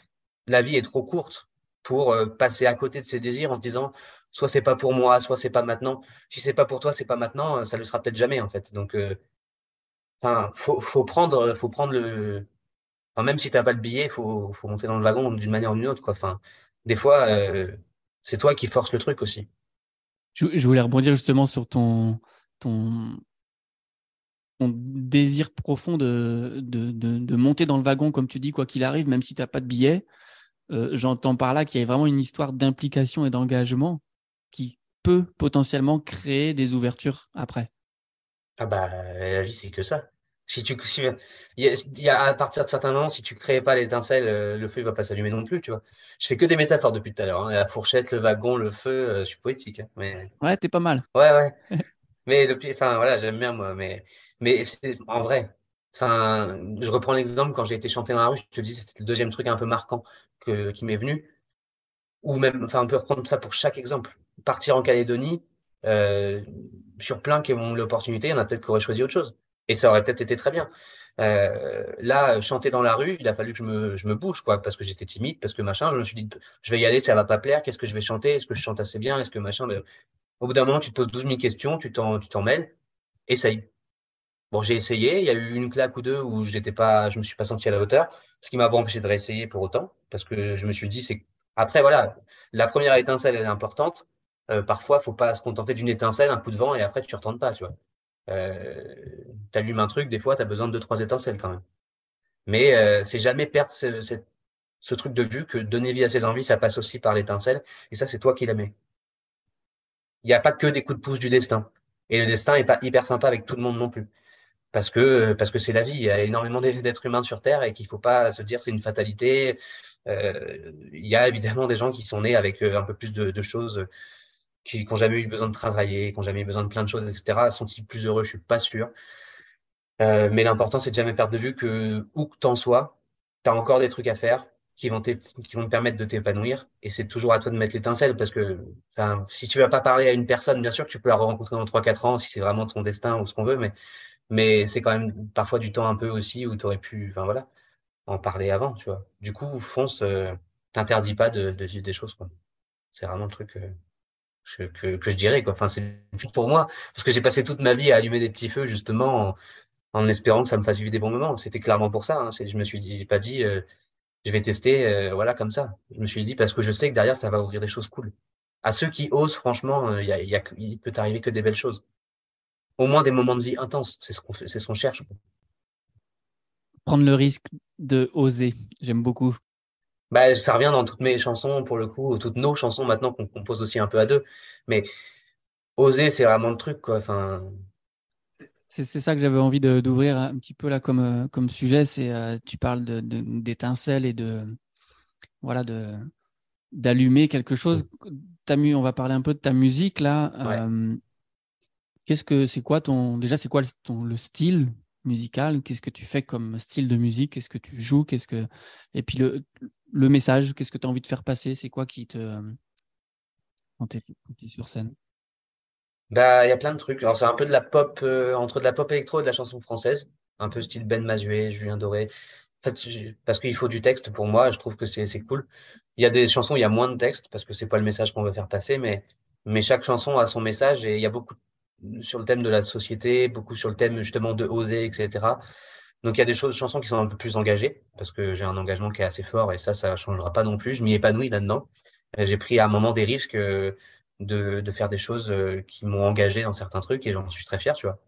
la vie est trop courte pour euh, passer à côté de ses désirs en se disant soit c'est pas pour moi, soit c'est pas maintenant. Si c'est pas pour toi, c'est pas maintenant, euh, ça le sera peut-être jamais en fait. Donc, euh, enfin, faut, prendre, faut prendre le. Enfin, même si t'as pas le billet, faut, faut monter dans le wagon d'une manière ou d'une autre, quoi. Enfin, des fois, c'est toi qui force le truc aussi. Je, je voulais rebondir justement sur ton, ton, désir profond de, de, de, monter dans le wagon, comme tu dis, quoi qu'il arrive, même si tu n'as pas de billet. Euh, j'entends par là qu'il y a vraiment une histoire d'implication et d'engagement qui peut potentiellement créer des ouvertures après. Ah bah la vie c'est que ça. Si tu il, y a, à partir de certains moments, si tu crées pas l'étincelle, euh, le feu il va pas s'allumer non plus, tu vois. Je fais que des métaphores depuis tout à l'heure. Hein. La fourchette, le wagon, le feu, euh, je suis poétique. Hein, mais... Ouais, t'es pas mal. Ouais, ouais. mais depuis, enfin voilà, j'aime bien moi, mais mais en vrai, je reprends l'exemple quand j'ai été chanter dans la rue, je te dis, c'était le deuxième truc un peu marquant que, qui m'est venu. Ou même, enfin, on peut reprendre ça pour chaque exemple. Partir en Calédonie, euh, sur plein qui ont l'opportunité, il y en a peut-être qui auraient choisi autre chose. Et ça aurait peut-être été très bien. Euh, là, chanter dans la rue, il a fallu que je me, je me bouge, quoi, parce que j'étais timide, parce que machin. Je me suis dit, je vais y aller, ça va pas plaire. Qu'est-ce que je vais chanter? Est-ce que je chante assez bien? Est-ce que machin Au bout d'un moment, tu te poses 12 000 questions, tu t'en mêles. Essaye. Bon, j'ai essayé. Il y a eu une claque ou deux où j'étais pas, je me suis pas senti à la hauteur, ce qui m'a pas empêché de réessayer pour autant, parce que je me suis dit, c'est après voilà, la première étincelle elle est importante. Euh, parfois, faut pas se contenter d'une étincelle, un coup de vent et après tu retournes pas, tu vois. Euh, allumes un truc, des fois, tu as besoin de deux trois étincelles quand même. Mais euh, c'est jamais perdre ce, ce, truc de vue que donner vie à ses envies, ça passe aussi par l'étincelle, et ça c'est toi qui la. Il n'y a pas que des coups de pouce du destin. Et le destin est pas hyper sympa avec tout le monde non plus parce que parce que c'est la vie. Il y a énormément d'êtres humains sur Terre et qu'il faut pas se dire c'est une fatalité. Euh, il y a évidemment des gens qui sont nés avec euh, un peu plus de, de choses, qui n'ont jamais eu besoin de travailler, qui n'ont jamais eu besoin de plein de choses, etc. Sont-ils plus heureux? Je suis pas sûr. Euh, mais l'important, c'est de jamais perdre de vue que où que t'en sois, tu as encore des trucs à faire qui vont, qui vont te permettre de t'épanouir. Et c'est toujours à toi de mettre l'étincelle parce que si tu vas pas parler à une personne, bien sûr que tu peux la rencontrer dans 3-4 ans si c'est vraiment ton destin ou ce qu'on veut, mais mais c'est quand même parfois du temps un peu aussi où tu aurais pu, enfin voilà, en parler avant, tu vois. Du coup, fonce, euh, t'interdis pas de, de, vivre des choses. C'est vraiment le truc euh, que, que, je dirais, quoi. Enfin, c'est pour moi, parce que j'ai passé toute ma vie à allumer des petits feux, justement, en, espérant que ça me fasse vivre des bons moments. C'était clairement pour ça. Hein. Je me suis pas dit, euh, je vais tester, euh, voilà, comme ça. Je me suis dit, parce que je sais que derrière, ça va ouvrir des choses cool. À ceux qui osent, franchement, il y y a, il peut arriver que des belles choses au moins des moments de vie intenses. C'est ce qu'on c'est ce qu'on cherche. Prendre le risque de oser, j'aime beaucoup. Bah, ça revient dans toutes mes chansons, pour le coup, toutes nos chansons maintenant qu'on compose aussi un peu à deux. Mais oser, c'est vraiment le truc, quoi. Enfin. C'est ça que j'avais envie d'ouvrir un petit peu là comme, euh, comme sujet. C'est euh, tu parles d'étincelles de, et de voilà de d'allumer quelque chose. As, on va parler un peu de ta musique là. Euh, Qu'est-ce que c'est quoi ton déjà c'est quoi ton, le style musical? Qu'est-ce que tu fais comme style de musique? Qu'est-ce que tu joues? Qu'est-ce que et puis le, le message Qu'est-ce que tu as envie de faire passer? C'est quoi qui te quand tu es, sur scène? Bah il y a plein de trucs. Alors c'est un peu de la pop euh, entre de la pop électro et de la chanson française, un peu style Ben Mazué, Julien Doré. En fait, parce qu'il faut du texte pour moi, je trouve que c'est cool. Il y a des chansons il y a moins de texte parce que c'est pas le message qu'on veut faire passer, mais mais chaque chanson a son message et il y a beaucoup sur le thème de la société, beaucoup sur le thème justement de oser, etc. Donc il y a des choses, chansons qui sont un peu plus engagées, parce que j'ai un engagement qui est assez fort et ça, ça changera pas non plus. Je m'y épanouis là-dedans. J'ai pris à un moment des risques euh, de, de faire des choses euh, qui m'ont engagé dans certains trucs et j'en suis très fier, tu vois.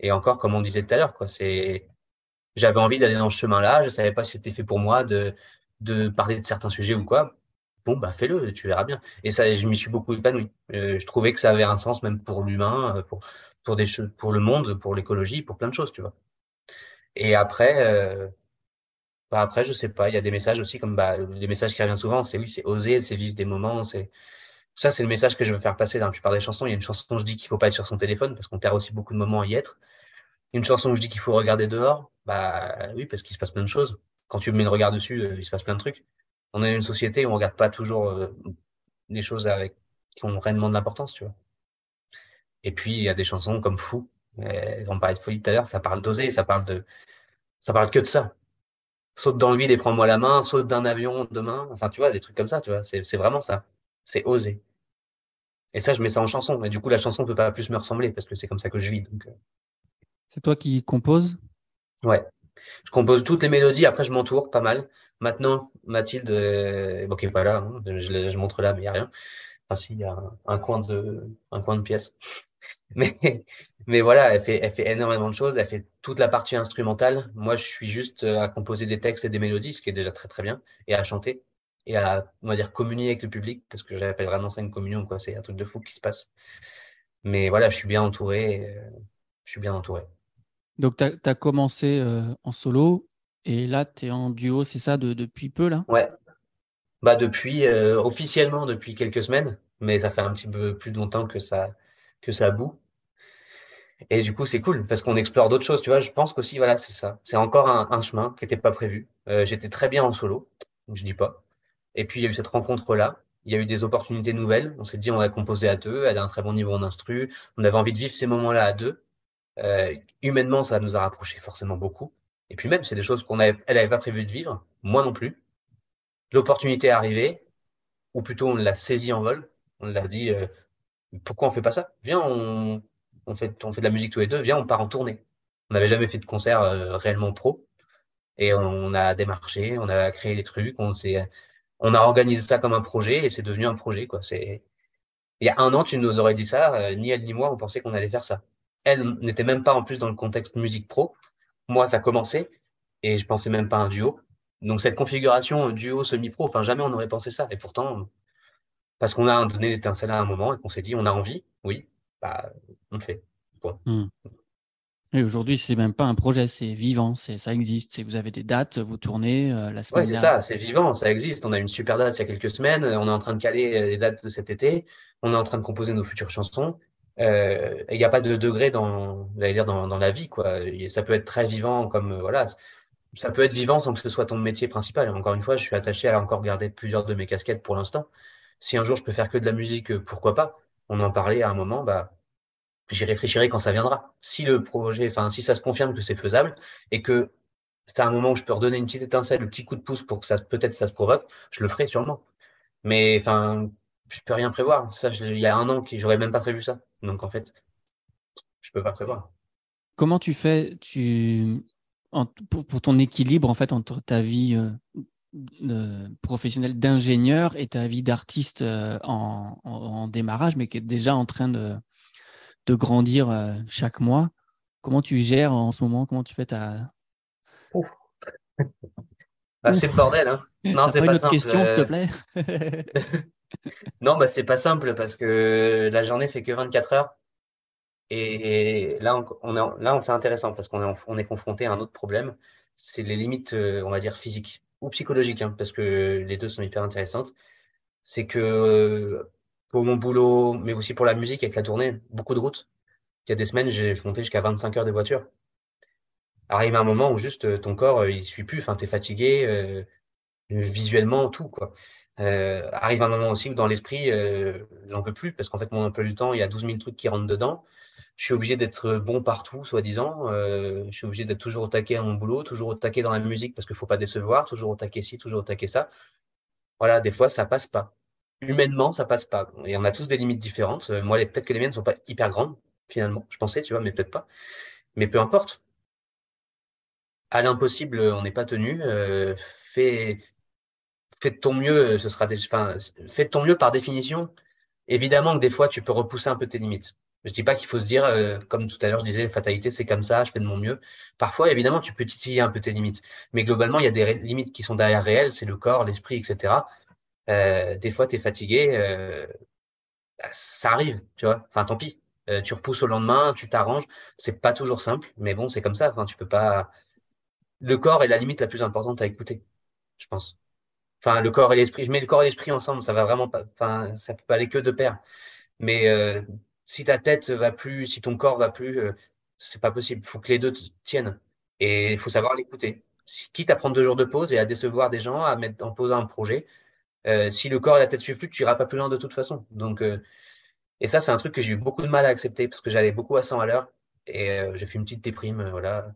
Et encore, comme on disait tout à l'heure, quoi, c'est, j'avais envie d'aller dans ce chemin-là. Je savais pas si c'était fait pour moi de, de parler de certains sujets ou quoi bon bah fais-le, tu verras bien. Et ça, je m'y suis beaucoup épanoui. Euh, je trouvais que ça avait un sens même pour l'humain, euh, pour pour des pour le monde, pour l'écologie, pour plein de choses, tu vois. Et après, euh, Bah, après, je sais pas. Il y a des messages aussi, comme bah, les messages qui reviennent souvent, c'est oui, c'est oser, c'est vivre des moments. C'est ça, c'est le message que je veux faire passer dans la plupart des chansons. Il y a une chanson où je dis qu'il faut pas être sur son téléphone parce qu'on perd aussi beaucoup de moments à y être. Une chanson où je dis qu'il faut regarder dehors. Bah oui, parce qu'il se passe plein de choses. Quand tu mets le regard dessus, euh, il se passe plein de trucs. On est une société où on regarde pas toujours euh, les choses avec qui ont réellement de l'importance, tu vois. Et puis il y a des chansons comme Fou. Euh, on parlait de folie tout à l'heure, ça parle d'oser, ça parle de, ça parle que de ça saute dans le vide et prends-moi la main, saute d'un avion demain. Enfin, tu vois, des trucs comme ça, tu vois. C'est vraiment ça. C'est oser. Et ça, je mets ça en chanson. Et du coup, la chanson peut pas plus me ressembler parce que c'est comme ça que je vis. Donc, euh. C'est toi qui composes Ouais. Je compose toutes les mélodies. Après, je m'entoure pas mal. Maintenant, Mathilde, bon, qui est pas là, hein, je, je, montre là, mais il n'y a rien. Enfin, si, il y a un, coin de, un coin de pièce. Mais, mais voilà, elle fait, elle fait énormément de choses. Elle fait toute la partie instrumentale. Moi, je suis juste euh, à composer des textes et des mélodies, ce qui est déjà très très bien, et à chanter et à, on va dire, communier avec le public, parce que j'appelle vraiment ça une communion, quoi. C'est un truc de fou qui se passe. Mais voilà, je suis bien entouré. Euh, je suis bien entouré. Donc, tu as, commencé euh, en solo, et là, tu es en duo, c'est ça, de, depuis peu, là? Ouais. Bah, depuis, officiellement, depuis quelques semaines, mais ça fait un petit peu plus longtemps que ça, que ça boue. Et du coup, c'est cool parce qu'on explore d'autres choses. Tu vois, je pense qu'aussi, voilà, c'est ça. C'est encore un, chemin qui n'était pas prévu. Euh, j'étais très bien en solo, je dis pas. Et puis, il y a eu cette rencontre-là. Il y a eu des opportunités nouvelles. On s'est dit, on va composer à deux. Elle a un très bon niveau en instru. On avait envie de vivre ces moments-là à deux. Euh, humainement, ça nous a rapprochés forcément beaucoup. Et puis même, c'est des choses qu'on avait, elle avait pas prévu de vivre. Moi non plus. L'opportunité est arrivée, ou plutôt on l'a saisie en vol. On l'a dit, euh, pourquoi on fait pas ça? Viens, on, on, fait, on fait de la musique tous les deux, viens, on part en tournée. On n'avait jamais fait de concert euh, réellement pro. Et on a démarché, on a créé des trucs, on on a organisé ça comme un projet et c'est devenu un projet, quoi. Il y a un an, tu nous aurais dit ça, euh, ni elle ni moi, on pensait qu'on allait faire ça. Elle n'était même pas en plus dans le contexte musique pro. Moi, ça commençait et je pensais même pas à un duo. Donc cette configuration duo semi-pro, enfin jamais on n'aurait pensé ça. Et pourtant, parce qu'on a donné l'étincelle à un moment et qu'on s'est dit on a envie, oui, bah, on fait. Hmm. Et aujourd'hui, c'est même pas un projet, c'est vivant, c'est ça existe. Vous avez des dates, vous tournez euh, la semaine. Oui, c'est ça, c'est vivant, ça existe. On a une super date il y a quelques semaines. On est en train de caler euh, les dates de cet été. On est en train de composer nos futures chansons. Euh, il n'y a pas de degré dans, dire dans, dans, la vie, quoi. Ça peut être très vivant, comme voilà. Ça peut être vivant sans que ce soit ton métier principal. encore une fois, je suis attaché à encore garder plusieurs de mes casquettes pour l'instant si un jour je peux faire que de la musique, euh, pourquoi pas? On en parlait à un moment, bah, j'y réfléchirai quand ça viendra. Si le projet, enfin, si ça se confirme que c'est faisable et que c'est un moment où je peux redonner une petite étincelle, un petit coup de pouce pour que ça, peut-être ça se provoque, je le ferai sûrement. Mais enfin, je peux rien prévoir. Ça, il y a un an, j'aurais même pas prévu ça. Donc en fait, je peux pas prévoir. Comment tu fais, tu pour, pour, ton équilibre en fait entre ta vie euh, professionnel d'ingénieur et ta vie d'artiste euh, en, démarrage, mais qui est déjà en train de, de grandir euh, chaque mois? Comment tu gères en ce moment? Comment tu fais ta. Bah, c'est le bordel. Hein. Non, c'est pas, une autre question, s'il te plaît? non, bah, c'est pas simple parce que la journée fait que 24 heures. Et là, on, est, là, c'est intéressant parce qu'on est, on confronté à un autre problème. C'est les limites, euh, on va dire, physiques ou psychologique, hein, parce que les deux sont hyper intéressantes, c'est que pour mon boulot, mais aussi pour la musique avec la tournée, beaucoup de routes. Il y a des semaines, j'ai monté jusqu'à 25 heures de voiture. Arrive un moment où juste euh, ton corps, euh, il suit plus, enfin, t'es fatigué, euh, visuellement, tout, quoi. Euh, arrive un moment aussi où dans l'esprit, euh, j'en peux plus, parce qu'en fait, mon emploi du temps, il y a 12 000 trucs qui rentrent dedans je suis obligé d'être bon partout, soi-disant. Euh, je suis obligé d'être toujours au taquet à mon boulot, toujours au taquet dans la musique parce qu'il faut pas décevoir, toujours au taquet ci, toujours au taquet ça. Voilà, des fois, ça passe pas. Humainement, ça passe pas. Et on a tous des limites différentes. Moi, peut-être que les miennes sont pas hyper grandes, finalement. Je pensais, tu vois, mais peut-être pas. Mais peu importe. À l'impossible, on n'est pas tenu. Fais de ton mieux. Ce sera des, enfin, fais de ton mieux par définition. Évidemment que des fois, tu peux repousser un peu tes limites. Je dis pas qu'il faut se dire, euh, comme tout à l'heure je disais, fatalité c'est comme ça, je fais de mon mieux. Parfois, évidemment, tu peux titiller un peu tes limites, mais globalement, il y a des limites qui sont derrière réelles, c'est le corps, l'esprit, etc. Euh, des fois, tu es fatigué, euh, bah, ça arrive, tu vois. Enfin, tant pis. tu repousses au lendemain, tu t'arranges. C'est pas toujours simple, mais bon, c'est comme ça. Enfin, tu peux pas. le corps est la limite la plus importante à écouter, je pense. Enfin, le corps et l'esprit. Je mets le corps et l'esprit ensemble, ça va vraiment pas. Enfin, ça peut pas aller que de pair. Mais euh, si ta tête va plus, si ton corps va plus, euh, c'est pas possible. Faut que les deux tiennent. Et il faut savoir l'écouter. Quitte à prendre deux jours de pause et à décevoir des gens, à mettre en pause un projet, euh, si le corps et la tête suivent plus, tu iras pas plus loin de toute façon. Donc, euh, et ça, c'est un truc que j'ai eu beaucoup de mal à accepter parce que j'allais beaucoup à 100 à l'heure et j'ai fait une petite déprime, voilà.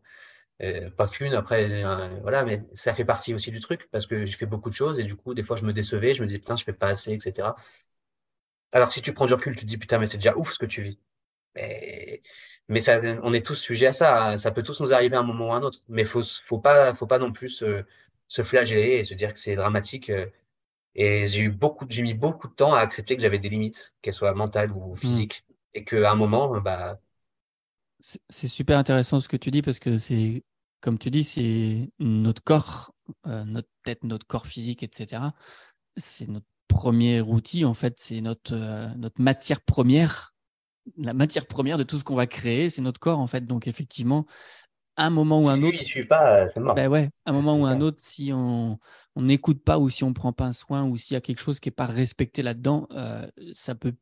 Pas qu'une, après, voilà, mais ça fait partie aussi du truc parce que j'ai fait beaucoup de choses et du coup, des fois, je me décevais, je me disais putain, je fais pas assez, etc. Alors, si tu prends du recul, tu te dis putain, mais c'est déjà ouf ce que tu vis. Mais, mais ça, on est tous sujets à ça. Hein. Ça peut tous nous arriver à un moment ou à un autre. Mais faut, faut pas, faut pas non plus se, se flageller et se dire que c'est dramatique. Et j'ai eu beaucoup, j'ai mis beaucoup de temps à accepter que j'avais des limites, qu'elles soient mentales ou mmh. physiques, et qu'à un moment, bah. C'est super intéressant ce que tu dis parce que c'est, comme tu dis, c'est notre corps, euh, notre tête, notre corps physique, etc. C'est notre premier outil en fait, c'est notre euh, notre matière première, la matière première de tout ce qu'on va créer, c'est notre corps en fait. Donc effectivement, un moment ou un autre. Si suis pas, euh, c'est mort. Ben ouais, un moment ou un autre, si on n'écoute pas ou si on prend pas un soin ou s'il y a quelque chose qui est pas respecté là-dedans, euh, ça peut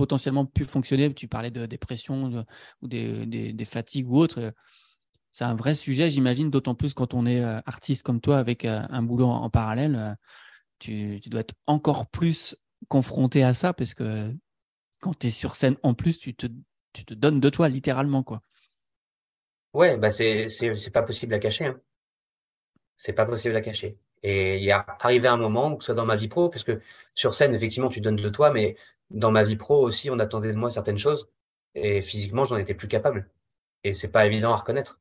potentiellement plus fonctionner. Tu parlais de dépression ou des, des, fatigues ou autre. C'est un vrai sujet, j'imagine, d'autant plus quand on est euh, artiste comme toi avec un boulot en, parallèle. Tu, tu, dois être encore plus confronté à ça parce que quand tu es sur scène en plus, tu te, tu te donnes de toi littéralement. quoi. Ouais, bah c'est pas possible à cacher. Hein. C'est pas possible à cacher. Et il y a arrivé un moment, que ce soit dans ma vie pro, parce que sur scène, effectivement, tu donnes de toi, mais dans ma vie pro aussi, on attendait de moi certaines choses, et physiquement, j'en étais plus capable. Et c'est pas évident à reconnaître.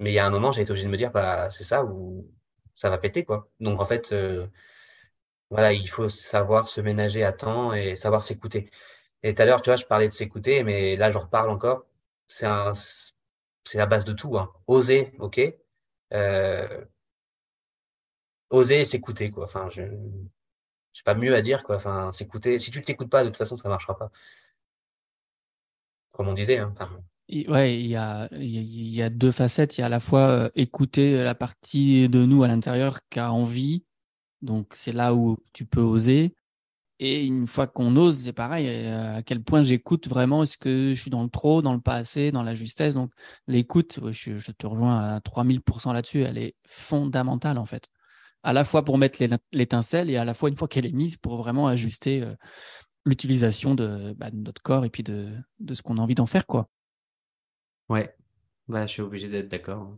Mais il y a un moment, j'ai été obligé de me dire, bah c'est ça ou ça va péter quoi. Donc en fait, euh, voilà, il faut savoir se ménager à temps et savoir s'écouter. Et tout à l'heure, tu vois, je parlais de s'écouter, mais là, j'en reparle encore. C'est un c'est la base de tout. Hein. Oser, ok. Euh, oser s'écouter, quoi. Enfin, je j'ai pas mieux à dire, quoi. Enfin, s'écouter. Si tu t'écoutes pas, de toute façon, ça marchera pas. Comme on disait. Hein. Ouais, il y a, deux facettes. Il y a à la fois euh, écouter la partie de nous à l'intérieur qui a envie. Donc, c'est là où tu peux oser. Et une fois qu'on ose, c'est pareil, euh, à quel point j'écoute vraiment, est-ce que je suis dans le trop, dans le pas assez, dans la justesse? Donc l'écoute, je, te rejoins à 3000% là-dessus, elle est fondamentale en fait. À la fois pour mettre l'étincelle et à la fois une fois qu'elle est mise pour vraiment ajuster euh, l'utilisation bah, de, notre corps et puis de, de ce qu'on a envie d'en faire. quoi. Ouais, bah, je suis obligé d'être d'accord.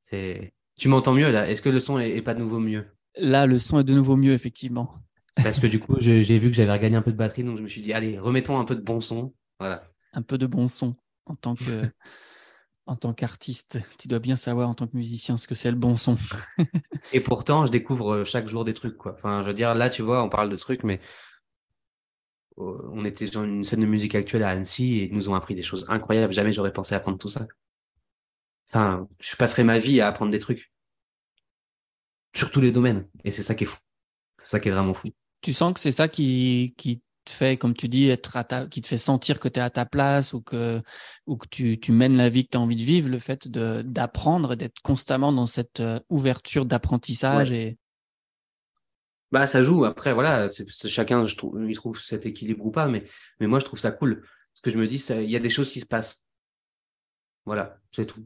C'est... Tu m'entends mieux là? Est-ce que le son est pas de nouveau mieux? Là, le son est de nouveau mieux, effectivement. Parce que du coup, j'ai vu que j'avais regagné un peu de batterie, donc je me suis dit, allez, remettons un peu de bon son. Voilà. Un peu de bon son en tant que. en tant qu'artiste, tu dois bien savoir en tant que musicien ce que c'est le bon son. et pourtant, je découvre euh, chaque jour des trucs, quoi. Enfin, je veux dire, là, tu vois, on parle de trucs, mais euh, on était sur une scène de musique actuelle à Annecy et ils nous ont appris des choses incroyables. Jamais j'aurais pensé apprendre tout ça. Enfin, je passerai ma vie à apprendre des trucs. Sur tous les domaines. Et c'est ça qui est fou. C'est ça qui est vraiment fou tu sens que c'est ça qui, qui te fait, comme tu dis, être à qui te fait sentir que tu es à ta place ou que, ou que tu, tu mènes la vie que tu as envie de vivre, le fait d'apprendre, d'être constamment dans cette euh, ouverture d'apprentissage et bah ça joue. Après voilà c'est chacun je trouve il trouve cet équilibre ou pas mais mais moi je trouve ça cool. Parce que je me dis il y a des choses qui se passent. Voilà c'est tout.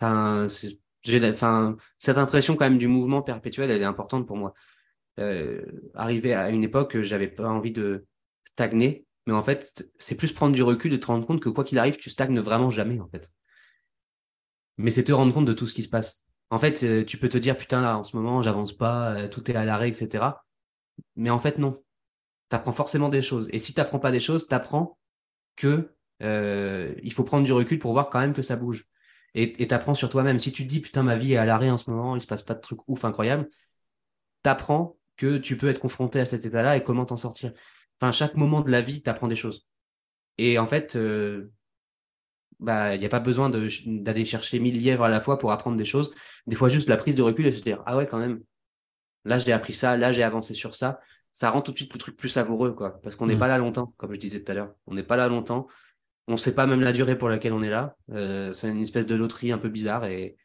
Enfin j'ai enfin cette impression quand même du mouvement perpétuel elle est importante pour moi. Euh, arrivé à une époque, j'avais pas envie de stagner, mais en fait, c'est plus prendre du recul et te rendre compte que quoi qu'il arrive, tu stagnes vraiment jamais, en fait. Mais c'est te rendre compte de tout ce qui se passe. En fait, euh, tu peux te dire, putain, là, en ce moment, j'avance pas, euh, tout est à l'arrêt, etc. Mais en fait, non. Tu apprends forcément des choses. Et si tu n'apprends pas des choses, tu apprends que euh, il faut prendre du recul pour voir quand même que ça bouge. Et tu apprends sur toi-même. Si tu te dis, putain, ma vie est à l'arrêt en ce moment, il se passe pas de trucs ouf incroyables, tu apprends que tu peux être confronté à cet état-là et comment t'en sortir. Enfin, chaque moment de la vie, tu apprends des choses. Et en fait, euh, bah, il n'y a pas besoin d'aller chercher mille lièvres à la fois pour apprendre des choses. Des fois, juste la prise de recul et se dire, ah ouais, quand même, là, j'ai appris ça, là, j'ai avancé sur ça. Ça rend tout de suite le truc plus savoureux, quoi. Parce qu'on n'est mm. pas là longtemps, comme je disais tout à l'heure. On n'est pas là longtemps. On ne sait pas même la durée pour laquelle on est là. Euh, c'est une espèce de loterie un peu bizarre et,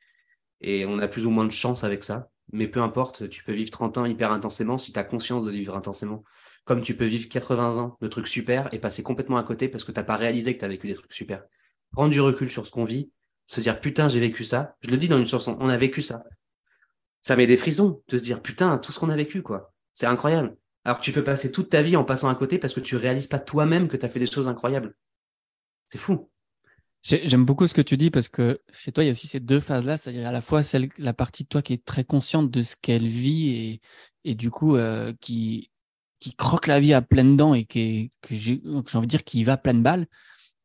Et on a plus ou moins de chance avec ça. Mais peu importe, tu peux vivre 30 ans hyper intensément si tu as conscience de vivre intensément. Comme tu peux vivre 80 ans de trucs super et passer complètement à côté parce que tu n'as pas réalisé que tu as vécu des trucs super. Prendre du recul sur ce qu'on vit, se dire putain, j'ai vécu ça. Je le dis dans une chanson, on a vécu ça. Ça met des frissons de se dire putain, tout ce qu'on a vécu, quoi. C'est incroyable. Alors que tu peux passer toute ta vie en passant à côté parce que tu réalises pas toi-même que tu as fait des choses incroyables. C'est fou. J'aime beaucoup ce que tu dis parce que chez toi, il y a aussi ces deux phases-là, c'est-à-dire à la fois celle, la partie de toi qui est très consciente de ce qu'elle vit et, et du coup euh, qui, qui croque la vie à pleines dents et qui que j'ai envie de dire qui va à pleine balle.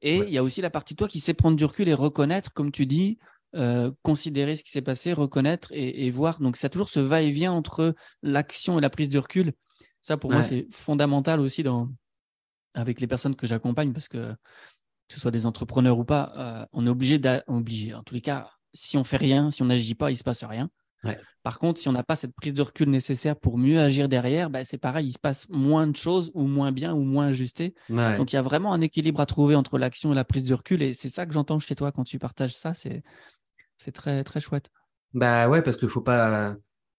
Et il y a aussi la partie de toi qui sait prendre du recul et reconnaître, comme tu dis, euh, considérer ce qui s'est passé, reconnaître et, et, voir. Donc, ça a toujours ce va-et-vient entre l'action et la prise de recul. Ça, pour moi, c'est fondamental aussi dans, avec les personnes que j'accompagne parce que que ce soit des entrepreneurs ou pas, euh, on est obligé, obligé. En tous les cas, si on fait rien, si on n'agit pas, il se passe rien. Par contre, si on n'a pas cette prise de recul nécessaire pour mieux agir derrière, bah, c'est pareil, il se passe moins de choses ou moins bien ou moins ajusté. Donc il y a vraiment un équilibre à trouver entre l'action et la prise de recul. Et c'est ça que j'entends chez toi quand tu partages ça. C'est, c'est très, très chouette. Bah ouais, parce qu'il faut pas.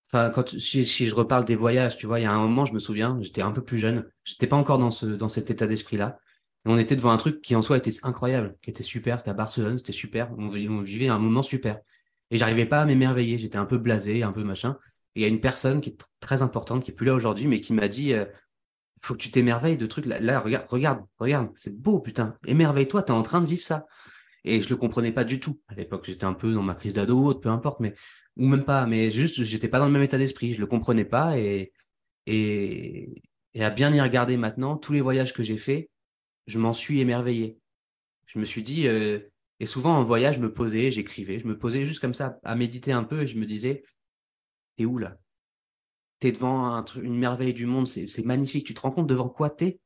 Enfin, quand si, je reparle des voyages, tu vois, il y a un moment, je me souviens, j'étais un peu plus jeune, j'étais pas encore dans ce dans cet état d'esprit-là on était devant un truc qui en soi était incroyable, qui était super. C'était à Barcelone, c'était super. On, vivait un moment super. Et j'arrivais pas à m'émerveiller. J'étais un peu blasé, un peu machin. Et il y a une personne qui est très importante, qui est plus là aujourd'hui, mais qui m'a dit euh, faut que tu t'émerveilles de trucs. Là, là, regarde, regarde, regarde, c'est beau, putain. Émerveille-toi, t'es en train de vivre ça. Et je le comprenais pas du tout. À l'époque, j'étais un peu dans ma crise d'ado, peu importe, mais ou même pas. Mais juste, j'étais pas dans le même état d'esprit. Je le comprenais pas et et et à bien y regarder maintenant, tous les voyages que j'ai faits, je m'en suis émerveillé. Je me suis dit, euh, et souvent en voyage, je me posais, j'écrivais, je me posais juste comme ça à méditer un peu et je me disais, t'es où là? T'es devant un, une merveille du monde, c'est magnifique. Tu te rends compte devant quoi t'es?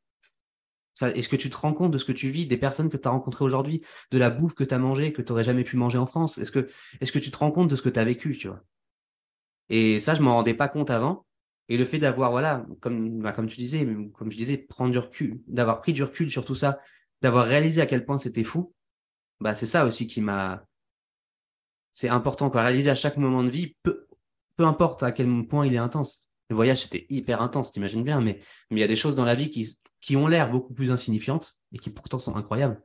Est-ce que tu te rends compte de ce que tu vis, des personnes que tu as rencontrées aujourd'hui, de la bouffe que tu as mangée, que tu n'aurais jamais pu manger en France? Est-ce que, tu te rends compte de ce que tu as vécu, Et ça, je m'en rendais pas compte avant. Et le fait d'avoir, voilà, comme, bah, comme tu disais, comme je disais, prendre du recul, d'avoir pris du recul sur tout ça, d'avoir réalisé à quel point c'était fou, bah, c'est ça aussi qui m'a. C'est important, quoi. Réaliser à chaque moment de vie, peu, peu importe à quel point il est intense. Le voyage, c'était hyper intense, t'imagines bien, mais il y a des choses dans la vie qui, qui ont l'air beaucoup plus insignifiantes et qui pourtant sont incroyables.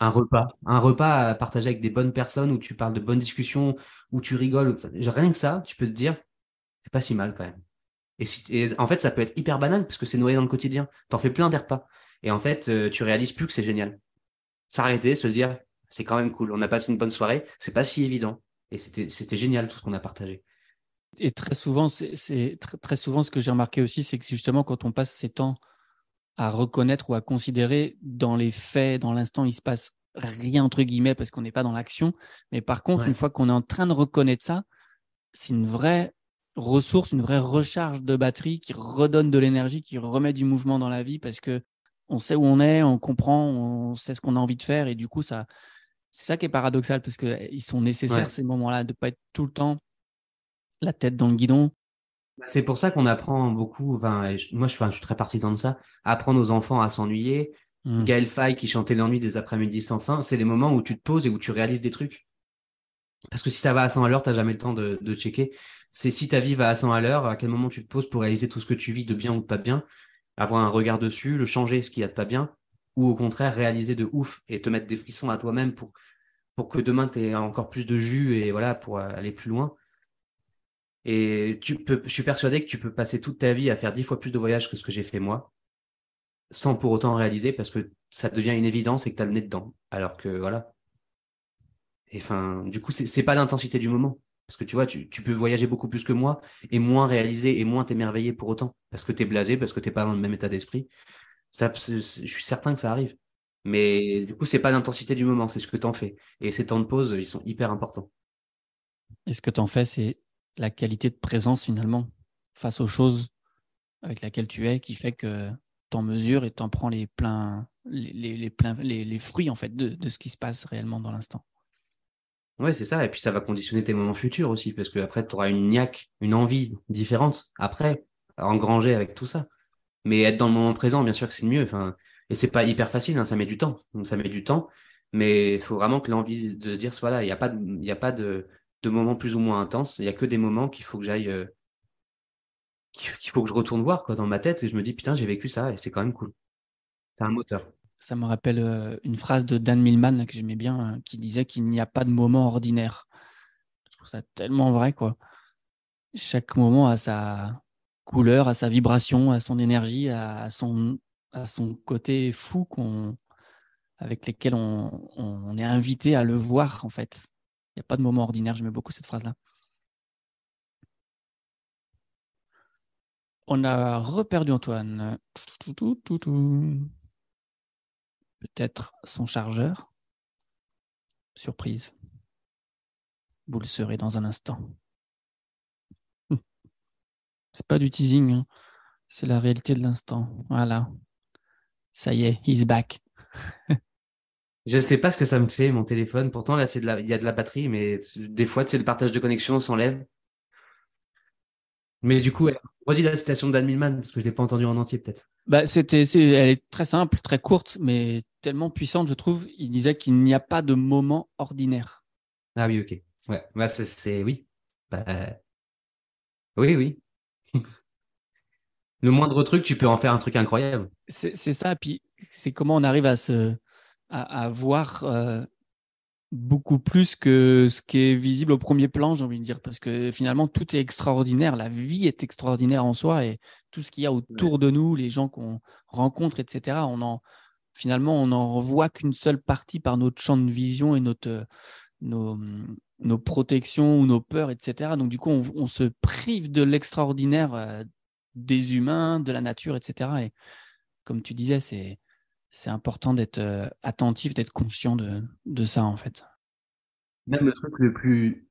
Un repas, un repas à partager avec des bonnes personnes où tu parles de bonnes discussions, où tu rigoles, rien que ça, tu peux te dire, c'est pas si mal quand même. Et, en fait, ça peut être hyper banal parce que c'est noyé dans le quotidien. T'en fais plein d'air pas. Et en fait, euh, tu réalises plus que c'est génial. S'arrêter, se dire, c'est quand même cool. On a passé une bonne soirée. C'est pas si évident. Et c'était génial tout ce qu'on a partagé. Et très souvent, c'est très, souvent ce que j'ai remarqué aussi, c'est que justement, quand on passe ces temps à reconnaître ou à considérer dans les faits, dans l'instant, il se passe rien entre guillemets parce qu'on n'est pas dans l'action. Mais par contre, une fois qu'on est en train de reconnaître ça, c'est une vraie ressource, une vraie recharge de batterie qui redonne de l'énergie, qui remet du mouvement dans la vie parce que on sait où on est, on comprend, on sait ce qu'on a envie de faire et du coup ça c'est ça qui est paradoxal parce qu'ils sont nécessaires ces moments-là de pas être tout le temps la tête dans le guidon. Bah, c'est pour ça qu'on apprend beaucoup. Enfin, moi, je, je, suis très partisan de ça. Apprendre aux enfants à s'ennuyer. Mmh. Gaël Faye qui chantait l'ennui des après-midi sans fin, c'est les moments où tu te poses et où tu réalises des trucs. Parce que si ça va à 100 à l'heure, tu n'as jamais le temps de, de checker c'est si ta vie va à 100 à l'heure, à quel moment tu te poses pour réaliser tout ce que tu vis de bien ou de pas bien, avoir un regard dessus, le changer ce qu'il y a de pas bien, ou au contraire réaliser de ouf et te mettre des frissons à toi-même pour, que demain tu aies encore plus de jus et voilà, pour aller plus loin. Et tu peux, je suis persuadé que tu peux passer toute ta vie à faire dix fois plus de voyages que ce que j'ai fait moi, sans pour autant réaliser parce que ça devient une évidence et que tu as le nez dedans. Alors que voilà. Et enfin, du coup, c'est pas l'intensité du moment. Parce que tu vois, tu, peux voyager beaucoup plus que moi et moins réaliser et moins t'émerveiller pour autant. Parce que tu es blasé, parce que tu n'es pas dans le même état d'esprit. Ça, je suis certain que ça arrive. Mais du coup, c'est pas l'intensité du moment, c'est ce que tu en fais. Et ces temps de pause, ils sont hyper importants. Et ce que tu en fais, c'est la qualité de présence finalement face aux choses avec lesquelles tu es qui fait que tu en mesures et tu en prends les pleins, les, pleins, les, fruits en fait de ce qui se passe réellement dans l'instant. Ouais, c'est ça. Et puis ça va conditionner tes moments futurs aussi, parce que après, tu une niaque, une envie différente après, à engranger avec tout ça. Mais être dans le moment présent, bien sûr que c'est mieux. Enfin, et c'est pas hyper facile, hein, ça met du temps. Ça met du temps. Mais il faut vraiment que l'envie de se dire, voilà, il n'y a pas, de, il a pas de, de moments plus ou moins intenses. Il n'y a que des moments qu'il faut que j'aille, euh, qu'il faut que je retourne voir quoi, dans ma tête et je me dis, putain, j'ai vécu ça et c'est quand même cool. C'est un moteur. Ça me rappelle euh, une phrase de Dan Millman que j'aimais bien, hein, qui disait qu'il n'y a pas de moment ordinaire. Je trouve ça tellement vrai, quoi. Chaque moment a sa couleur, a sa vibration, a son énergie, a son, son côté fou qu'on, avec lesquels on, on, est invité à le voir, en fait. Il n'y a pas de moment ordinaire, j'aimais beaucoup cette phrase-là. On a reperdu Antoine. Peut-être son chargeur. Surprise. Vous le serez dans un instant. C'est pas du teasing, hein. c'est la réalité de l'instant. Voilà. Ça y est, he's back. Je sais pas ce que ça me fait, mon téléphone. Pourtant, là, il y a de la batterie, mais des fois, tu sais, le partage de connexion s'enlève. Mais du coup, redis la citation de Dan Millman, parce que je ne l'ai pas entendue en entier, peut-être. Bah, c'était, elle est très simple, très courte, mais tellement puissante, je trouve. Il disait qu'il n'y a pas de moment ordinaire. Ah oui, ok. Ouais, bah, c'est, oui. Bah, oui, oui. Le moindre truc, tu peux en faire un truc incroyable. C'est, ça, puis c'est comment on arrive à se, à, voir euh, beaucoup plus que ce qui est visible au premier plan, j'ai envie de dire, parce que finalement, tout est extraordinaire, la vie est extraordinaire en soi, et tout ce qu'il y a autour de nous, les gens qu'on rencontre, etc., on en, finalement, on n'en voit qu'une seule partie par notre champ de vision et notre, nos, nos protections ou nos peurs, etc. Donc, du coup, on, se prive de l'extraordinaire euh, des humains, de la nature, etc. Et comme tu disais, c'est c'est important d'être euh, attentif, d'être conscient de, ça, en fait. Même le truc le plus,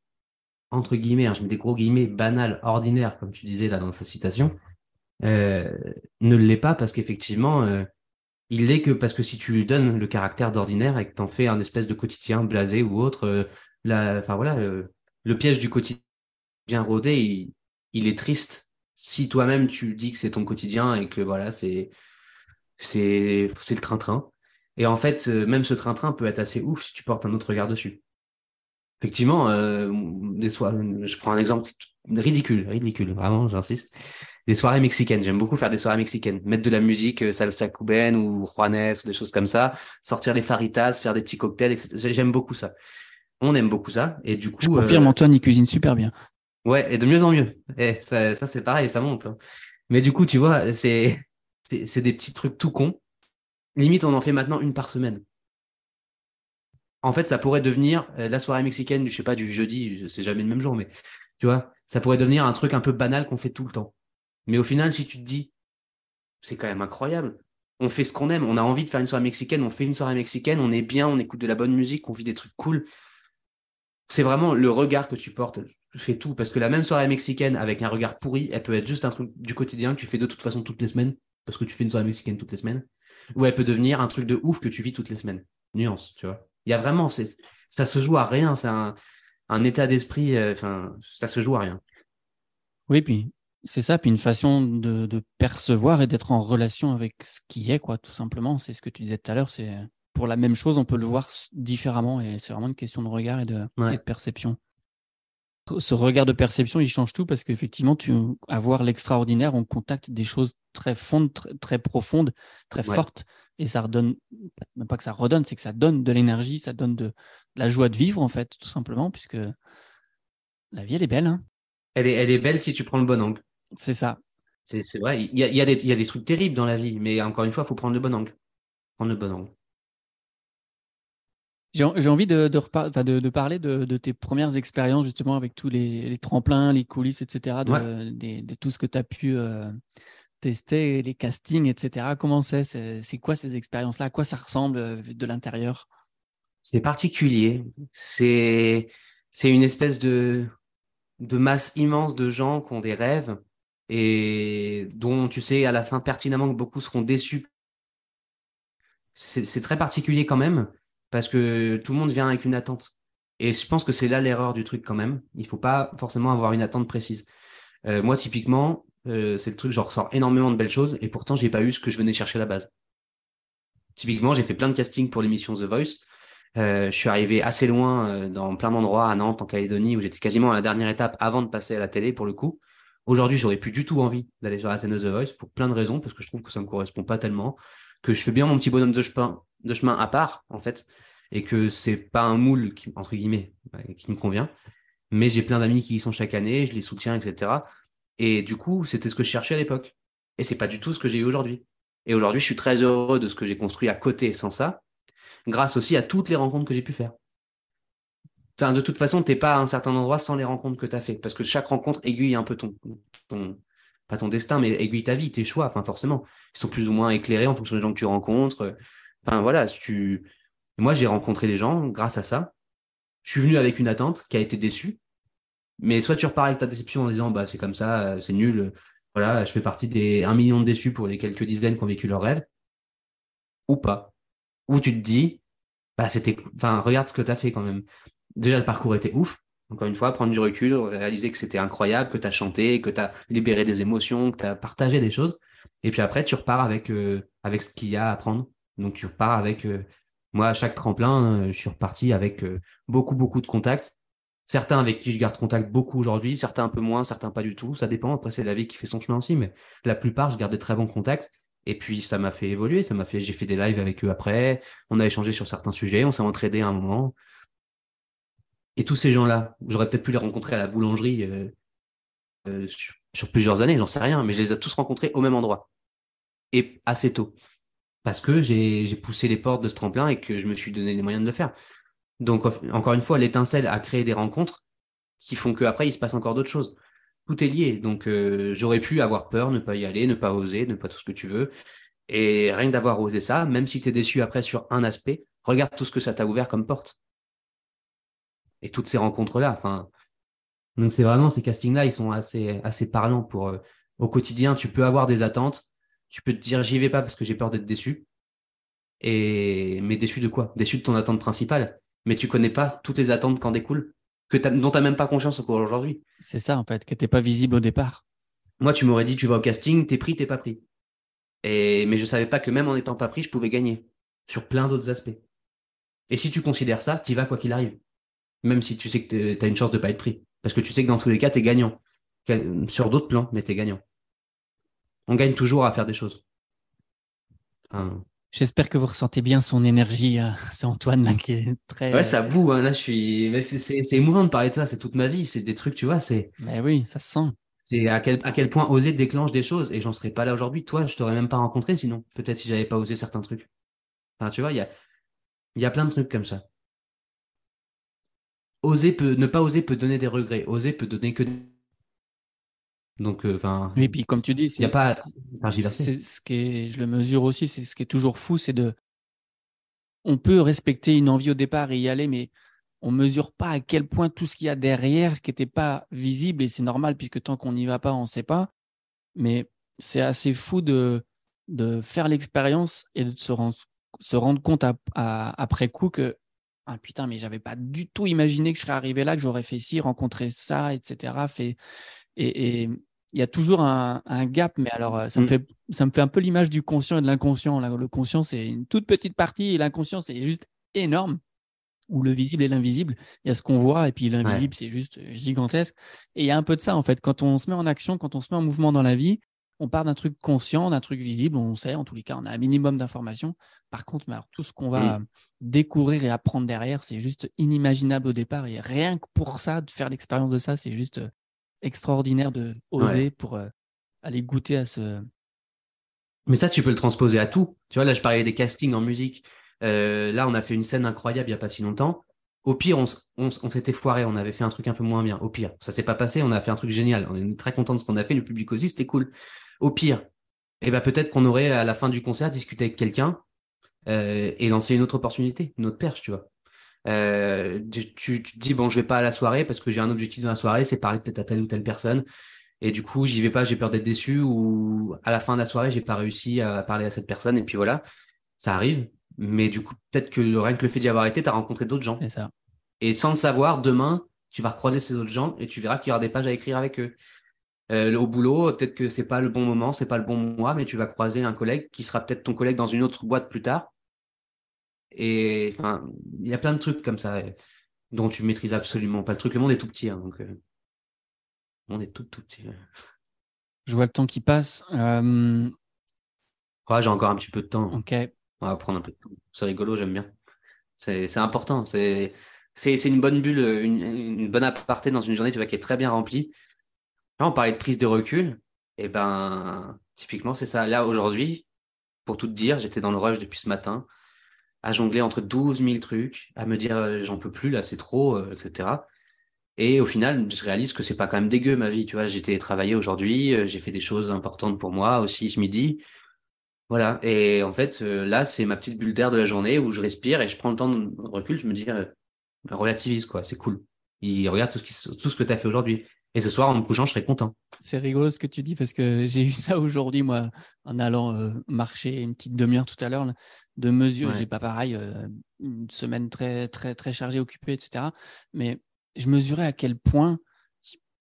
entre guillemets, hein, je mets des gros guillemets, banal, ordinaire, comme tu disais là dans sa citation, euh, ne l'est pas parce qu'effectivement, euh, il l'est que parce que si tu lui donnes le caractère d'ordinaire et que tu en fais un espèce de quotidien blasé ou autre, la, enfin voilà, le piège du quotidien rodé, il, il est triste si toi-même tu dis que c'est ton quotidien et que voilà, c'est c'est le train-train. Et en fait, euh, même ce train-train peut être assez ouf si tu portes un autre regard dessus. Effectivement, euh, des soirées, je prends un exemple ridicule, ridicule, vraiment, j'insiste. Des soirées mexicaines. J'aime beaucoup faire des soirées mexicaines. Mettre de la musique, euh, salsa cubaine ou juanes ou des choses comme ça. Sortir les faritas, faire des petits cocktails, etc. J'aime beaucoup ça. On aime beaucoup ça. Et du coup. Je confirme, Antoine, il cuisine super bien. Ouais, et de mieux en mieux. Et ça, ça c'est pareil, ça monte. Hein. Mais du coup, tu vois, c'est c'est des petits trucs tout cons. Limite, on en fait maintenant une par semaine. En fait, ça pourrait devenir euh, la soirée mexicaine, du, je sais pas, du jeudi, c'est jamais le même jour, mais tu vois, ça pourrait devenir un truc un peu banal qu'on fait tout le temps. Mais au final, si tu te dis, c'est quand même incroyable. On fait ce qu'on aime, on a envie de faire une soirée mexicaine, on fait une soirée mexicaine, on est bien, on écoute de la bonne musique, on vit des trucs cool. C'est vraiment le regard que tu portes, fait tout. Parce que la même soirée mexicaine avec un regard pourri, elle peut être juste un truc du quotidien que tu fais de toute façon toutes les semaines parce que tu fais une soirée mexicaine toutes les semaines, ou elle peut devenir un truc de ouf que tu vis toutes les semaines. Nuance, tu vois. Il y a vraiment, ça se joue à rien, c'est un, état d'esprit, euh, enfin, ça se joue à rien. Oui, puis c'est ça, puis une façon de, percevoir et d'être en relation avec ce qui est, quoi, tout simplement. C'est ce que tu disais tout à l'heure, c'est pour la même chose, on peut le voir différemment et c'est vraiment une question de regard et de perception ce regard de perception, il change tout parce qu'effectivement, tu avoir l'extraordinaire, on contacte des choses très fondes, très, profondes, très fortes, et ça redonne, même pas que ça redonne, c'est que ça donne de l'énergie, ça donne de, la joie de vivre en fait, tout simplement, puisque la vie elle est belle. Hein. Elle est, elle est belle si tu prends le bon angle. C'est ça. C'est vrai. Il y a, il y, a des, il y a des trucs terribles dans la vie, mais encore une fois, il faut prendre le bon angle. Prendre le bon angle. J'ai envie de, de, parler de, tes premières expériences justement avec tous les, tremplins, les coulisses, etc., de, tout ce que tu as pu euh, tester, les castings, etc. Comment c'est C'est quoi ces expériences-là? À quoi ça ressemble euh, de l'intérieur? C'est particulier. C'est une espèce de, de masse immense de gens qui ont des rêves et dont tu sais à la fin pertinemment que beaucoup seront déçus. C'est très particulier quand même parce que tout le monde vient avec une attente. Et je pense que c'est là l'erreur du truc quand même. Il faut pas forcément avoir une attente précise. Euh, moi, typiquement, euh, c'est le truc, je ressors énormément de belles choses et pourtant, j'ai pas eu ce que je venais chercher à la base. Typiquement, j'ai fait plein de castings pour l'émission The Voice. Euh, je suis arrivé assez loin dans plein d'endroits, à Nantes, en Calédonie, où j'étais quasiment à la dernière étape avant de passer à la télé pour le coup. Aujourd'hui, j'aurais plus du tout envie d'aller sur la scène de The Voice pour plein de raisons, parce que je trouve que ça me correspond pas tellement, que je fais bien mon petit bonhomme de chemin, de chemin à part, en fait, et que c'est pas un moule qui, entre guillemets, qui me convient. Mais j'ai plein d'amis qui y sont chaque année, je les soutiens, etc. Et du coup, c'était ce que je cherchais à l'époque. Et c'est pas du tout ce que j'ai eu aujourd'hui. Et aujourd'hui, je suis très heureux de ce que j'ai construit à côté sans ça, grâce aussi à toutes les rencontres que j'ai pu faire. de toute façon, t'es pas à un certain endroit sans les rencontres que tu as fait, parce que chaque rencontre aiguille un peu ton, pas ton destin, mais aiguille ta vie, tes choix, forcément. Ils sont plus ou moins éclairés en fonction des gens que tu rencontres. Enfin voilà, si tu... moi j'ai rencontré des gens grâce à ça. Je suis venu avec une attente qui a été déçue, mais soit tu repars avec ta déception en disant bah c'est comme ça, c'est nul, voilà, je fais partie des 1 million de déçus pour les quelques dizaines qui ont vécu leur rêve, ou pas. Ou tu te dis, bah c'était, enfin regarde ce que tu as fait quand même. Déjà le parcours était ouf. Encore une fois, prendre du recul, réaliser que c'était incroyable, que tu as chanté, que tu as libéré des émotions, que tu as partagé des choses. Et puis après, tu repars avec, euh, avec ce qu'il y a à apprendre. Donc tu repars avec, euh, moi, à chaque tremplin, euh, je suis reparti avec beaucoup, beaucoup de contacts certains avec qui je garde contact beaucoup aujourd'hui, certains un peu moins, certains pas du tout. Ça dépend. Après, c'est la vie qui fait son chemin aussi, mais la plupart, je garde des très bons contacts. Et puis, ça m'a fait évoluer. Ça m'a fait, j'ai fait des lives avec eux après. On a échangé sur certains sujets. On s'est entraidé à un moment. Et tous ces gens-là, j'aurais peut-être pu les rencontrer à la boulangerie euh, euh, sur, plusieurs années, j'en sais rien, mais je les ai tous rencontrés au même endroit. Et assez tôt. Parce que j'ai poussé les portes de ce tremplin et que je me suis donné les moyens de le faire. Donc, encore une fois, l'étincelle a créé des rencontres qui font qu'après, il se passe encore d'autres choses. Tout est lié. Donc, euh, j'aurais pu avoir peur, ne pas y aller, ne pas oser, ne pas tout ce que tu veux. Et rien d'avoir osé ça, même si tu es déçu après sur un aspect, regarde tout ce que ça t'a ouvert comme porte. Et toutes ces rencontres-là. Donc, c'est vraiment ces castings-là, ils sont assez, assez parlants pour. Euh, au quotidien, tu peux avoir des attentes. Tu peux te dire, j'y vais pas parce que j'ai peur d'être déçu. Et mais déçu de quoi? Déçu de ton attente principale mais tu connais pas toutes les attentes qu'en découlent, que dont tu n'as même pas conscience encore aujourd'hui. C'est ça, en fait, que tu n'es pas visible au départ. Moi, tu m'aurais dit, tu vas au casting, t'es pris, t'es pas pris. Et, mais je savais pas que même en étant pas pris, je pouvais gagner sur plein d'autres aspects. Et si tu considères ça, tu vas quoi qu'il arrive. Même si tu sais que tu as une chance de pas être pris. Parce que tu sais que dans tous les cas, tu es gagnant. Sur d'autres plans, mais tu es gagnant. On gagne toujours à faire des choses. J'espère que vous ressentez bien son énergie. Hein. C'est Antoine là qui est très. Ouais, ça boue. Hein. Là, je suis. Mais c'est émouvant de parler de ça. C'est toute ma vie. C'est des trucs, tu vois. C'est. Mais oui, ça se sent. C'est à quel, à quel point oser déclenche des choses. Et j'en serais pas là aujourd'hui. Toi, je t'aurais même pas rencontré sinon. Peut-être si j'avais pas osé certains trucs. Enfin, tu vois, il y a, y a plein de trucs comme ça. Oser peut, ne pas oser peut donner des regrets. Oser peut donner que des donc, euh, enfin. oui, puis comme tu dis, il a pas c'est ce qui est, je le mesure aussi, c'est ce qui est toujours fou, c'est de, on peut respecter une envie au départ et y aller, mais on mesure pas à quel point tout ce qu'il y a derrière qui n'était pas visible et c'est normal puisque tant qu'on n'y va pas, on ne sait pas. Mais c'est assez fou de, de faire l'expérience et de se rendre, se rendre compte après coup que ah putain, mais j'avais pas du tout imaginé que je serais arrivé là, que j'aurais fait ci, rencontré ça, etc. Fait, et, et, il y a toujours un, gap, mais alors euh, ça, me mm. fait, ça me fait un peu l'image du conscient et de l'inconscient. Le conscient, c'est une toute petite partie et l'inconscient, c'est juste énorme. Ou le visible et l'invisible. Il y a ce qu'on voit et puis l'invisible, c'est juste gigantesque. Et il y a un peu de ça, en fait. Quand on se met en action, quand on se met en mouvement dans la vie, on part d'un truc conscient, d'un truc visible. On sait, en tous les cas, on a un minimum d'informations. Par contre, mais alors, tout ce qu'on va mm. découvrir et apprendre derrière, c'est juste inimaginable au départ. Et rien que pour ça, de faire l'expérience de ça, c'est juste extraordinaire de oser pour euh, aller goûter à ce. Mais ça, tu peux le transposer à tout. Tu vois, là, je parlais des castings en musique. Euh, là, on a fait une scène incroyable il n'y a pas si longtemps. Au pire, on, s'était foiré, on avait fait un truc un peu moins bien. Au pire, ça s'est pas passé, on a fait un truc génial. On est très content de ce qu'on a fait, le public aussi, c'était cool. Au pire, eh ben, peut-être qu'on aurait à la fin du concert discuté avec quelqu'un euh, et lancé une autre opportunité, une autre perche, tu vois. Euh, tu, te dis, bon, je vais pas à la soirée parce que j'ai un objectif dans la soirée, c'est parler peut-être à telle ou telle personne. Et du coup, j'y vais pas, j'ai peur d'être déçu ou à la fin de la soirée, j'ai pas réussi à parler à cette personne. Et puis voilà, ça arrive. Mais du coup, peut-être que rien que le fait d'y avoir été, tu as rencontré d'autres gens. C'est ça. Et sans le savoir, demain, tu vas recroiser ces autres gens et tu verras qu'il y aura des pages à écrire avec eux. Euh, au boulot, peut-être que c'est pas le bon moment, c'est pas le bon mois, mais tu vas croiser un collègue qui sera peut-être ton collègue dans une autre boîte plus tard Et enfin, il y a plein de trucs comme ça dont tu maîtrises absolument pas le truc. Le monde est tout petit, hein, donc le monde est tout tout petit. Je vois le temps qui passe. Euh... j'ai encore un petit peu de temps. Ok. On va prendre un peu de temps. C'est rigolo, j'aime bien. C'est important. C'est une bonne bulle, une, une, bonne aparté dans une journée tu vois, qui est très bien remplie. Là, on parlait de prise de recul. Et eh ben, typiquement, c'est ça. Là, aujourd'hui, pour tout te dire, j'étais dans le rush depuis ce matin, à jongler entre 12 000 trucs, à me dire euh, j'en peux plus, là, c'est trop, euh, etc. Et au final, je réalise que c'est pas quand même dégueu ma vie. Tu vois, j'ai télétravaillé aujourd'hui, euh, j'ai fait des choses importantes pour moi aussi ce midi. Voilà. Et en fait, là, c'est ma petite bulle d'air de la journée où je respire et je prends le temps de recul. Je me dis, relativise, quoi. C'est cool. Il regarde tout ce, que tu as fait aujourd'hui. Et ce soir, en me couchant, je serai content. C'est rigolo ce que tu dis parce que j'ai eu ça aujourd'hui, moi, en allant marcher une petite demi-heure tout à l'heure, de mesure. J'ai pas pareil, euh, une semaine très, très, très chargée, occupée, etc. Mais je mesurais à quel point,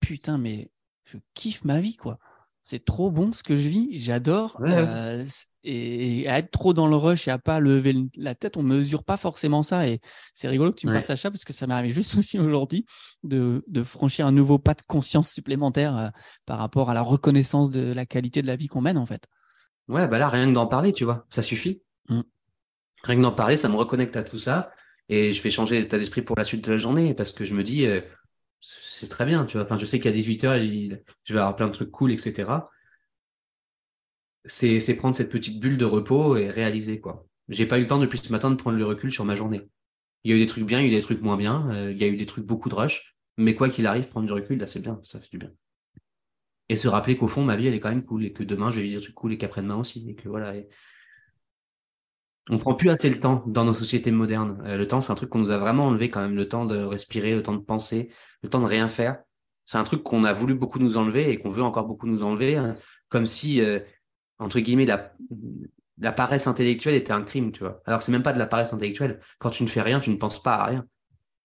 putain, mais je kiffe ma vie, quoi c'est trop bon ce que je vis, j'adore. Euh, et, à être trop dans le rush et à pas lever la tête, on mesure pas forcément ça. Et c'est rigolo que tu me partages ça parce que ça m'est arrivé juste aussi aujourd'hui de, franchir un nouveau pas de conscience supplémentaire euh, par rapport à la reconnaissance de la qualité de la vie qu'on mène en fait. Ouais, bah là, rien que d'en parler, tu vois, ça suffit. Mmh. Rien que d'en parler, ça me reconnecte à tout ça et je fais changer l'état d'esprit pour la suite de la journée parce que je me dis, euh, c'est très bien, tu vois. Enfin, je sais qu'à 18h, je vais avoir plein de trucs cool, etc. C'est prendre cette petite bulle de repos et réaliser, quoi. J'ai pas eu le temps depuis ce matin de prendre le recul sur ma journée. Il y a eu des trucs bien, il y a eu des trucs moins bien, euh, il y a eu des trucs beaucoup de rush, mais quoi qu'il arrive, prendre du recul, là, c'est bien, ça fait du bien. Et se rappeler qu'au fond, ma vie, elle est quand même cool, et que demain, je vais vivre des trucs cool, et qu'après-demain aussi, et que voilà. On prend plus assez le temps dans nos sociétés modernes. Euh, le temps, c'est un truc qu'on nous a vraiment enlevé quand même. Le temps de respirer, le temps de penser, le temps de rien faire. C'est un truc qu'on a voulu beaucoup nous enlever et qu'on veut encore beaucoup nous enlever. Hein. comme si, euh, entre guillemets, la, paresse intellectuelle était un crime, tu vois. Alors, c'est même pas de la paresse intellectuelle. Quand tu ne fais rien, tu ne penses pas à rien.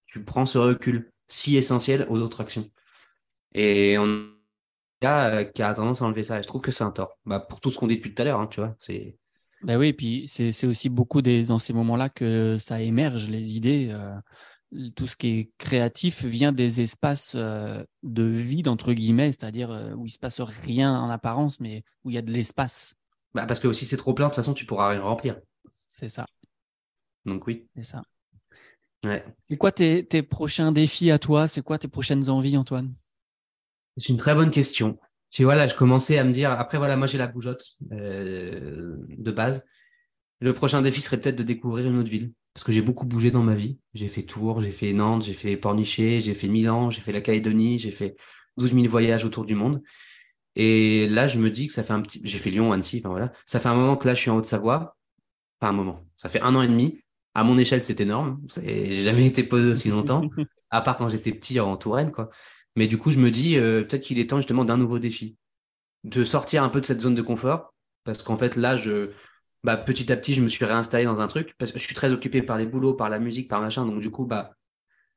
Tu prends ce recul si essentiel aux autres actions. Et on a euh, qui a tendance à enlever ça. je trouve que c'est un tort. Bah, pour tout ce qu'on dit depuis tout à l'heure, hein, tu vois. C'est ben oui, et puis c'est aussi beaucoup des, dans ces moments-là que ça émerge, les idées. Euh, tout ce qui est créatif vient des espaces euh, de vide, entre guillemets, c'est-à-dire euh, où il se passe rien en apparence, mais où il y a de l'espace. Bah parce que si c'est trop plein, de toute façon, tu pourras rien remplir. C'est ça. Donc oui. C'est ça. Ouais. C'est quoi tes, tes prochains défis à toi? C'est quoi tes prochaines envies, Antoine? C'est une très bonne question je commençais à me dire, après, voilà, moi, j'ai la bougeotte euh, de base. Le prochain défi serait peut-être de découvrir une autre ville. Parce que j'ai beaucoup bougé dans ma vie. J'ai fait Tours, j'ai fait Nantes, j'ai fait Pornichet, j'ai fait Milan, j'ai fait la Calédonie, j'ai fait 12 000 voyages autour du monde. Et là, je me dis que ça fait un petit, j'ai fait Lyon, Annecy, enfin voilà. Ça fait un moment que là, je suis en Haute-Savoie. Enfin, un moment. Ça fait un an et demi. À mon échelle, c'est énorme. J'ai jamais été posé aussi longtemps. à part quand j'étais petit en Touraine, quoi. Mais du coup, je me dis euh, peut-être qu'il est temps justement d'un nouveau défi, de sortir un peu de cette zone de confort, parce qu'en fait là, je, bah, petit à petit, je me suis réinstallé dans un truc. Parce que je suis très occupé par les boulots, par la musique, par machin. Donc du coup, bah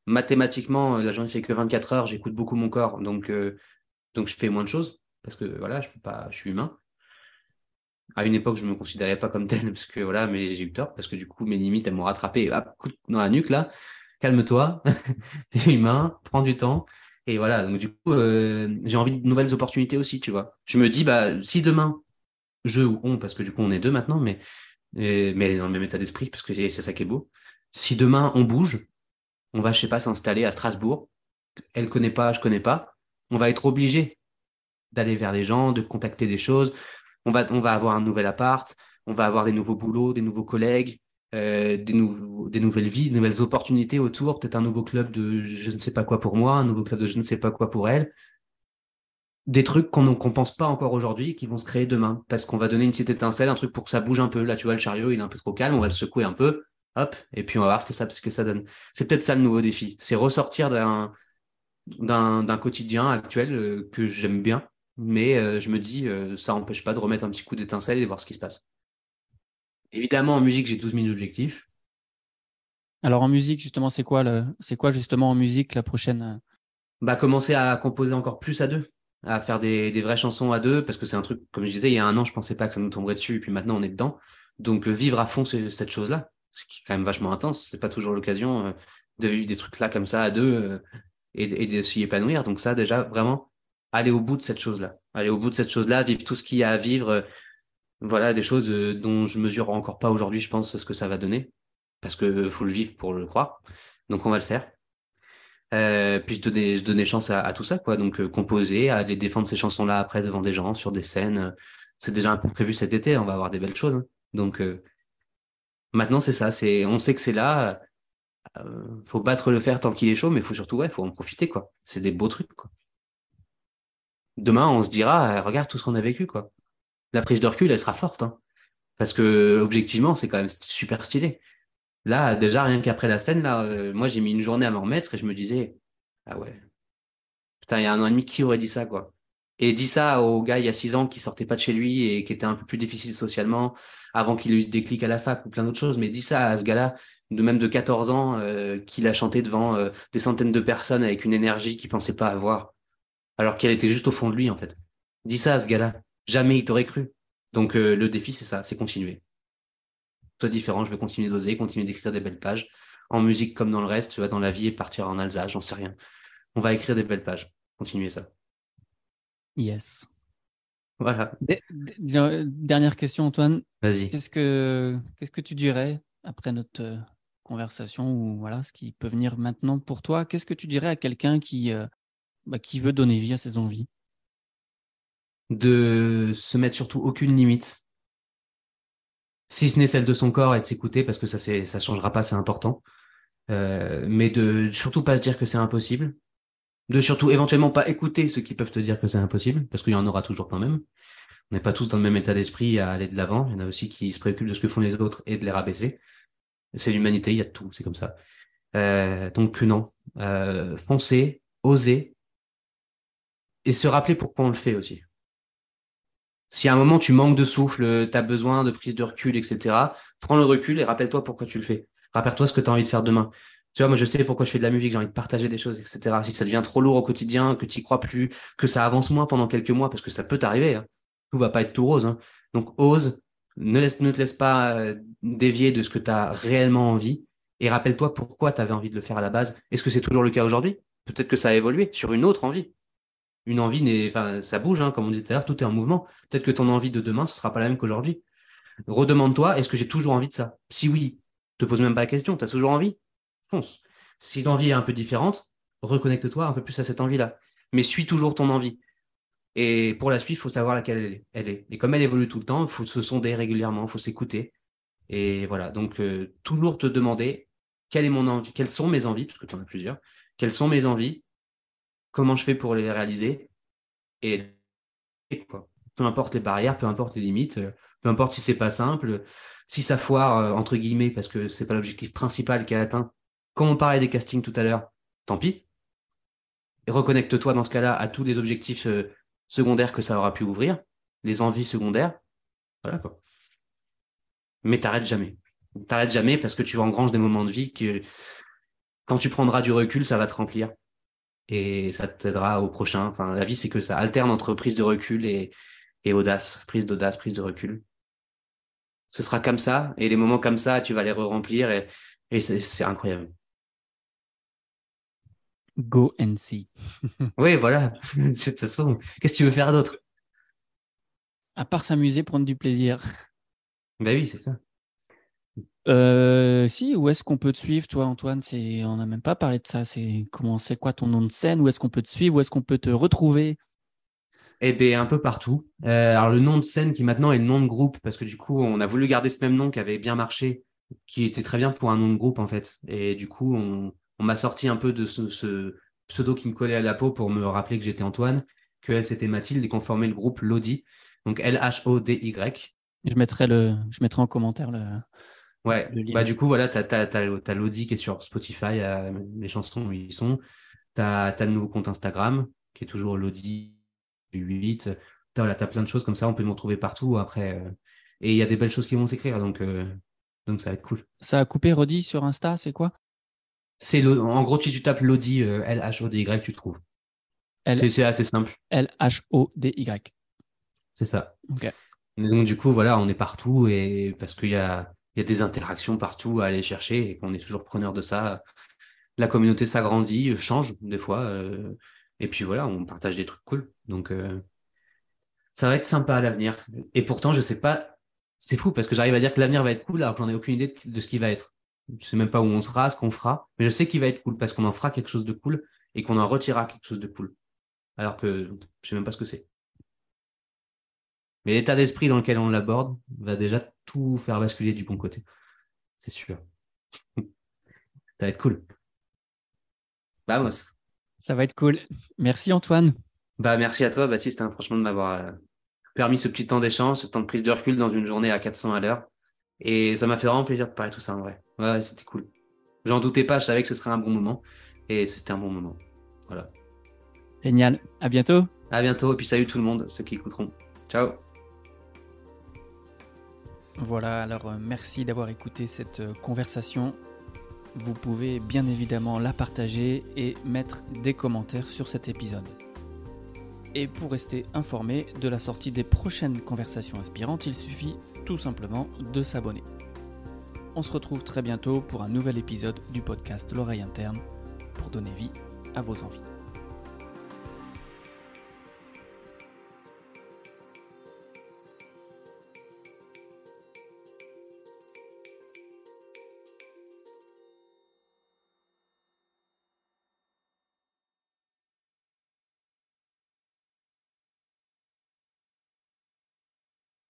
mathématiquement, la journée fait que 24 heures, j'écoute beaucoup mon corps, donc euh, donc je fais moins de choses. Parce que voilà, je peux pas, je suis humain. À une époque, je me considérais pas comme tel. Parce que voilà, mais j'ai eu tort. Parce que du coup, mes limites, elles m'ont rattrapé. Ah, dans la nuque là, calme-toi, t'es humain, prends du temps. Et voilà, donc du coup, euh, j'ai envie de nouvelles opportunités aussi, tu vois. Je me dis, bah, si demain, je ou on, parce que du coup, on est deux maintenant, mais, mais dans le même état d'esprit, parce que c'est ça qui est beau. Si demain, on bouge, on va, je sais pas, s'installer à Strasbourg, elle connaît pas, je connais pas, on va être obligé d'aller vers les gens, de contacter des choses. On va, on va avoir un nouvel appart, on va avoir des nouveaux boulots, des nouveaux collègues, euh, des, nouvelles vies, des nouvelles opportunités autour, peut-être un nouveau club de je ne sais pas quoi pour moi, un nouveau club de je ne sais pas quoi pour elle. Des trucs qu'on ne pense pas encore aujourd'hui qui vont se créer demain parce qu'on va donner une petite étincelle, un truc pour que ça bouge un peu. Là, tu vois, le chariot, il est un peu trop calme, on va le secouer un peu, hop, et puis on va voir ce que ça, ce que ça donne. C'est peut-être ça le nouveau défi, c'est ressortir d'un d'un quotidien actuel euh, que j'aime bien, mais euh, je me dis, ça n'empêche pas de remettre un petit coup d'étincelle et voir ce qui se passe. Évidemment, en musique, j'ai 12 000 objectifs. Alors en musique, justement, c'est quoi, le... c'est quoi justement en musique la prochaine euh? bah, Commencer à composer encore plus à deux, à faire des, des vraies chansons à deux, parce que c'est un truc, comme je disais, il y a un an, je pensais pas que ça nous tomberait dessus, et puis maintenant on est dedans. Donc euh, vivre à fond cette chose-là, ce qui est quand même vachement intense. C'est pas toujours l'occasion euh, de vivre des trucs là comme ça à deux euh, et, et de s'y épanouir. Donc ça, déjà, vraiment, aller au bout de cette chose-là. Aller au bout de cette chose-là, vivre tout ce qu'il y a à vivre. Euh, voilà, des choses euh, dont je mesure encore pas aujourd'hui, je pense, ce que ça va donner. Parce que faut le vivre pour le croire. Donc on va le faire. Euh, puis je donnais, donnais chance à, à tout ça, quoi. Donc euh, composer, à aller défendre ces chansons-là après devant des gens, sur des scènes. C'est déjà un peu prévu cet été, on va avoir des belles choses. hein. Donc euh, maintenant c'est ça, c'est, on sait que c'est là. Euh, faut battre le fer tant qu'il est chaud, mais faut surtout, ouais, faut en profiter, quoi. C'est des beaux trucs, quoi. Demain, on se dira, euh, regarde tout ce qu'on a vécu, quoi. La prise de recul, elle sera forte, hein. Parce que objectivement, c'est quand même super stylé. Là, déjà, rien qu'après la scène, là, euh, moi, j'ai mis une journée à m'en remettre et je me disais, ah ouais, putain, il y a un an et demi, qui aurait dit ça, quoi? Et dit ça au gars il y a six ans qui sortait pas de chez lui et qui était un peu plus difficile socialement avant qu'il ait eu ce déclic à la fac ou plein d'autres choses. Mais dit ça à ce gars-là, de même de 14 ans, euh, qu'il a chanté devant euh, des centaines de personnes avec une énergie qu'il pensait pas avoir, alors qu'elle était juste au fond de lui, en fait. Dis ça à ce gars-là. Jamais il t'aurait cru. Donc euh, le défi, c'est ça, c'est continuer. Soit différent, je vais continuer d'oser, continuer d'écrire des belles pages. En musique comme dans le reste, tu vois, dans la vie et partir en Alsace, j'en sais rien. On va écrire des belles pages. Continuer ça. Yes. Voilà. D- d- Dernière question, Antoine. Vas-y. Qu'est-ce que qu'est-ce que tu dirais après notre euh, conversation ou voilà ce qui peut venir maintenant pour toi? Qu'est-ce que tu dirais à quelqu'un qui euh, bah, qui veut donner vie à ses envies? De se mettre surtout aucune limite. Si ce n'est celle de son corps et de s'écouter, parce que ça, c'est, changera pas, c'est important. Euh, mais de surtout pas se dire que c'est impossible. De surtout éventuellement pas écouter ceux qui peuvent te dire que c'est impossible, parce qu'il y en aura toujours quand même. On n'est pas tous dans le même état d'esprit à aller de l'avant. Il y en a aussi qui se préoccupent de ce que font les autres et de les rabaisser. C'est l'humanité, il y a tout, c'est comme ça. Euh, donc non, euh, foncer, oser, et se rappeler pourquoi on le fait aussi. Si à un moment tu manques de souffle, tu as besoin de prise de recul, etc., prends le recul et rappelle-toi pourquoi tu le fais. Rappelle-toi ce que tu as envie de faire demain. Tu vois, moi je sais pourquoi je fais de la musique, j'ai envie de partager des choses, etc. Si ça devient trop lourd au quotidien, que tu crois plus, que ça avance moins pendant quelques mois, parce que ça peut t'arriver, hein. tout va pas être tout rose. hein. Donc ose, ne, ne te laisse pas euh, dévier de ce que tu as réellement envie, et rappelle-toi pourquoi tu avais envie de le faire à la base. Est-ce que c'est toujours le cas aujourd'hui? Peut-être que ça a évolué sur une autre envie. Une envie, n'est, enfin, ça bouge, hein, comme on disait tout à l'heure, tout est en mouvement. Peut-être que ton envie de demain, ce sera pas la même qu'aujourd'hui. Redemande-toi, est-ce que j'ai toujours envie de ça? Si oui, te pose même pas la question, tu as toujours envie? Fonce. Si l'envie est un peu différente, reconnecte-toi un peu plus à cette envie-là. Mais suis toujours ton envie. Et pour la suite, il faut savoir laquelle elle est. elle est. Et comme elle évolue tout le temps, il faut se sonder régulièrement, il faut s'écouter. Et voilà, donc euh, toujours te demander quelle est mon envie, quelles sont mes envies, parce que tu en as plusieurs, quelles sont mes envies, comment je fais pour les réaliser, et, quoi. Peu importe les barrières, peu importe les limites, euh, peu importe si c'est pas simple, si ça foire, euh, entre guillemets, parce que c'est pas l'objectif principal qui est atteint, comme on parlait des castings tout à l'heure, tant pis. Et reconnecte-toi dans ce cas-là à tous les objectifs euh, secondaires que ça aura pu ouvrir, les envies secondaires. Voilà quoi. Mais t'arrêtes jamais. T'arrêtes jamais parce que tu engranges des moments de vie que quand tu prendras du recul, ça va te remplir. Et ça t'aidera au prochain. Enfin, la vie, c'est que ça alterne entre prise de recul et, et audace. Prise d'audace, prise de recul. Ce sera comme ça. Et les moments comme ça, tu vas les re-remplir et, et c'est incroyable. Go and see. Oui, voilà. De toute façon, qu'est-ce que tu veux faire d'autre? À part s'amuser, prendre du plaisir. Ben oui, c'est ça. Euh, si, où est-ce qu'on peut te suivre, toi, Antoine? C'est, on n'a même pas parlé de ça. C'est comment, c'est quoi ton nom de scène? Où est-ce qu'on peut te suivre? Où est-ce qu'on peut te retrouver? Eh bien, un peu partout. Euh, alors, le nom de scène qui maintenant est le nom de groupe, parce que du coup, on a voulu garder ce même nom qui avait bien marché, qui était très bien pour un nom de groupe, en fait. Et du coup, on, on m'a sorti un peu de ce, ce pseudo qui me collait à la peau pour me rappeler que j'étais Antoine, que elle, c'était Mathilde, et qu'on formait le groupe Lodi. Donc, L-H-O-D-Y. Je mettrai le, je mettrai en commentaire le. Ouais, bah du coup, voilà, t'as, t'as, t'as, t'as Lodi qui est sur Spotify, euh, les chansons où ils sont. T'as, t'as le nouveau compte Instagram, qui est toujours Lodi 8. T'as, voilà, t'as plein de choses comme ça, on peut me retrouver partout après. euh, et il y a des belles choses qui vont s'écrire, donc, euh, donc ça va être cool. Ça a coupé, redit sur Insta, c'est quoi? C'est le, en gros, si tu tapes euh, L-H-O-D-Y, tu trouves. L- C'est, c'est assez simple, L-H-O-D-Y. c'est ça. Ok. Donc, du coup, voilà, on est partout et parce qu'il y a, il y a des interactions partout à aller chercher et qu'on est toujours preneur de ça. La communauté s'agrandit, change des fois. euh, et puis voilà, on partage des trucs cool. Donc, euh, ça va être sympa à l'avenir. Et pourtant, je sais pas. C'est fou parce que j'arrive à dire que l'avenir va être cool alors que j'en ai aucune idée de, de ce qui va être. Je sais même pas où on sera, ce qu'on fera, mais je sais qu'il va être cool parce qu'on en fera quelque chose de cool et qu'on en retirera quelque chose de cool. Alors que je sais même pas ce que c'est. Mais l'état d'esprit dans lequel on l'aborde va déjà tout faire basculer du bon côté. C'est sûr. Ça va être cool. Vamos. Ça va être cool. Merci Antoine. Bah, merci à toi, Baptiste, hein, franchement, de m'avoir euh, permis ce petit temps d'échange, ce temps de prise de recul dans une journée à 400 à l'heure. Et ça m'a fait vraiment plaisir de parler tout ça en vrai. Ouais, c'était cool. J'en doutais pas, je savais que ce serait un bon moment. Et c'était un bon moment. Voilà. Génial. À bientôt. À bientôt, et puis salut tout le monde, ceux qui écouteront. Ciao. Voilà, alors euh, merci d'avoir écouté cette euh, conversation. Vous pouvez bien évidemment la partager et mettre des commentaires sur cet épisode. Et pour rester informé de la sortie des prochaines conversations inspirantes, il suffit tout simplement de s'abonner. On se retrouve très bientôt pour un nouvel épisode du podcast L'oreille interne pour donner vie à vos envies.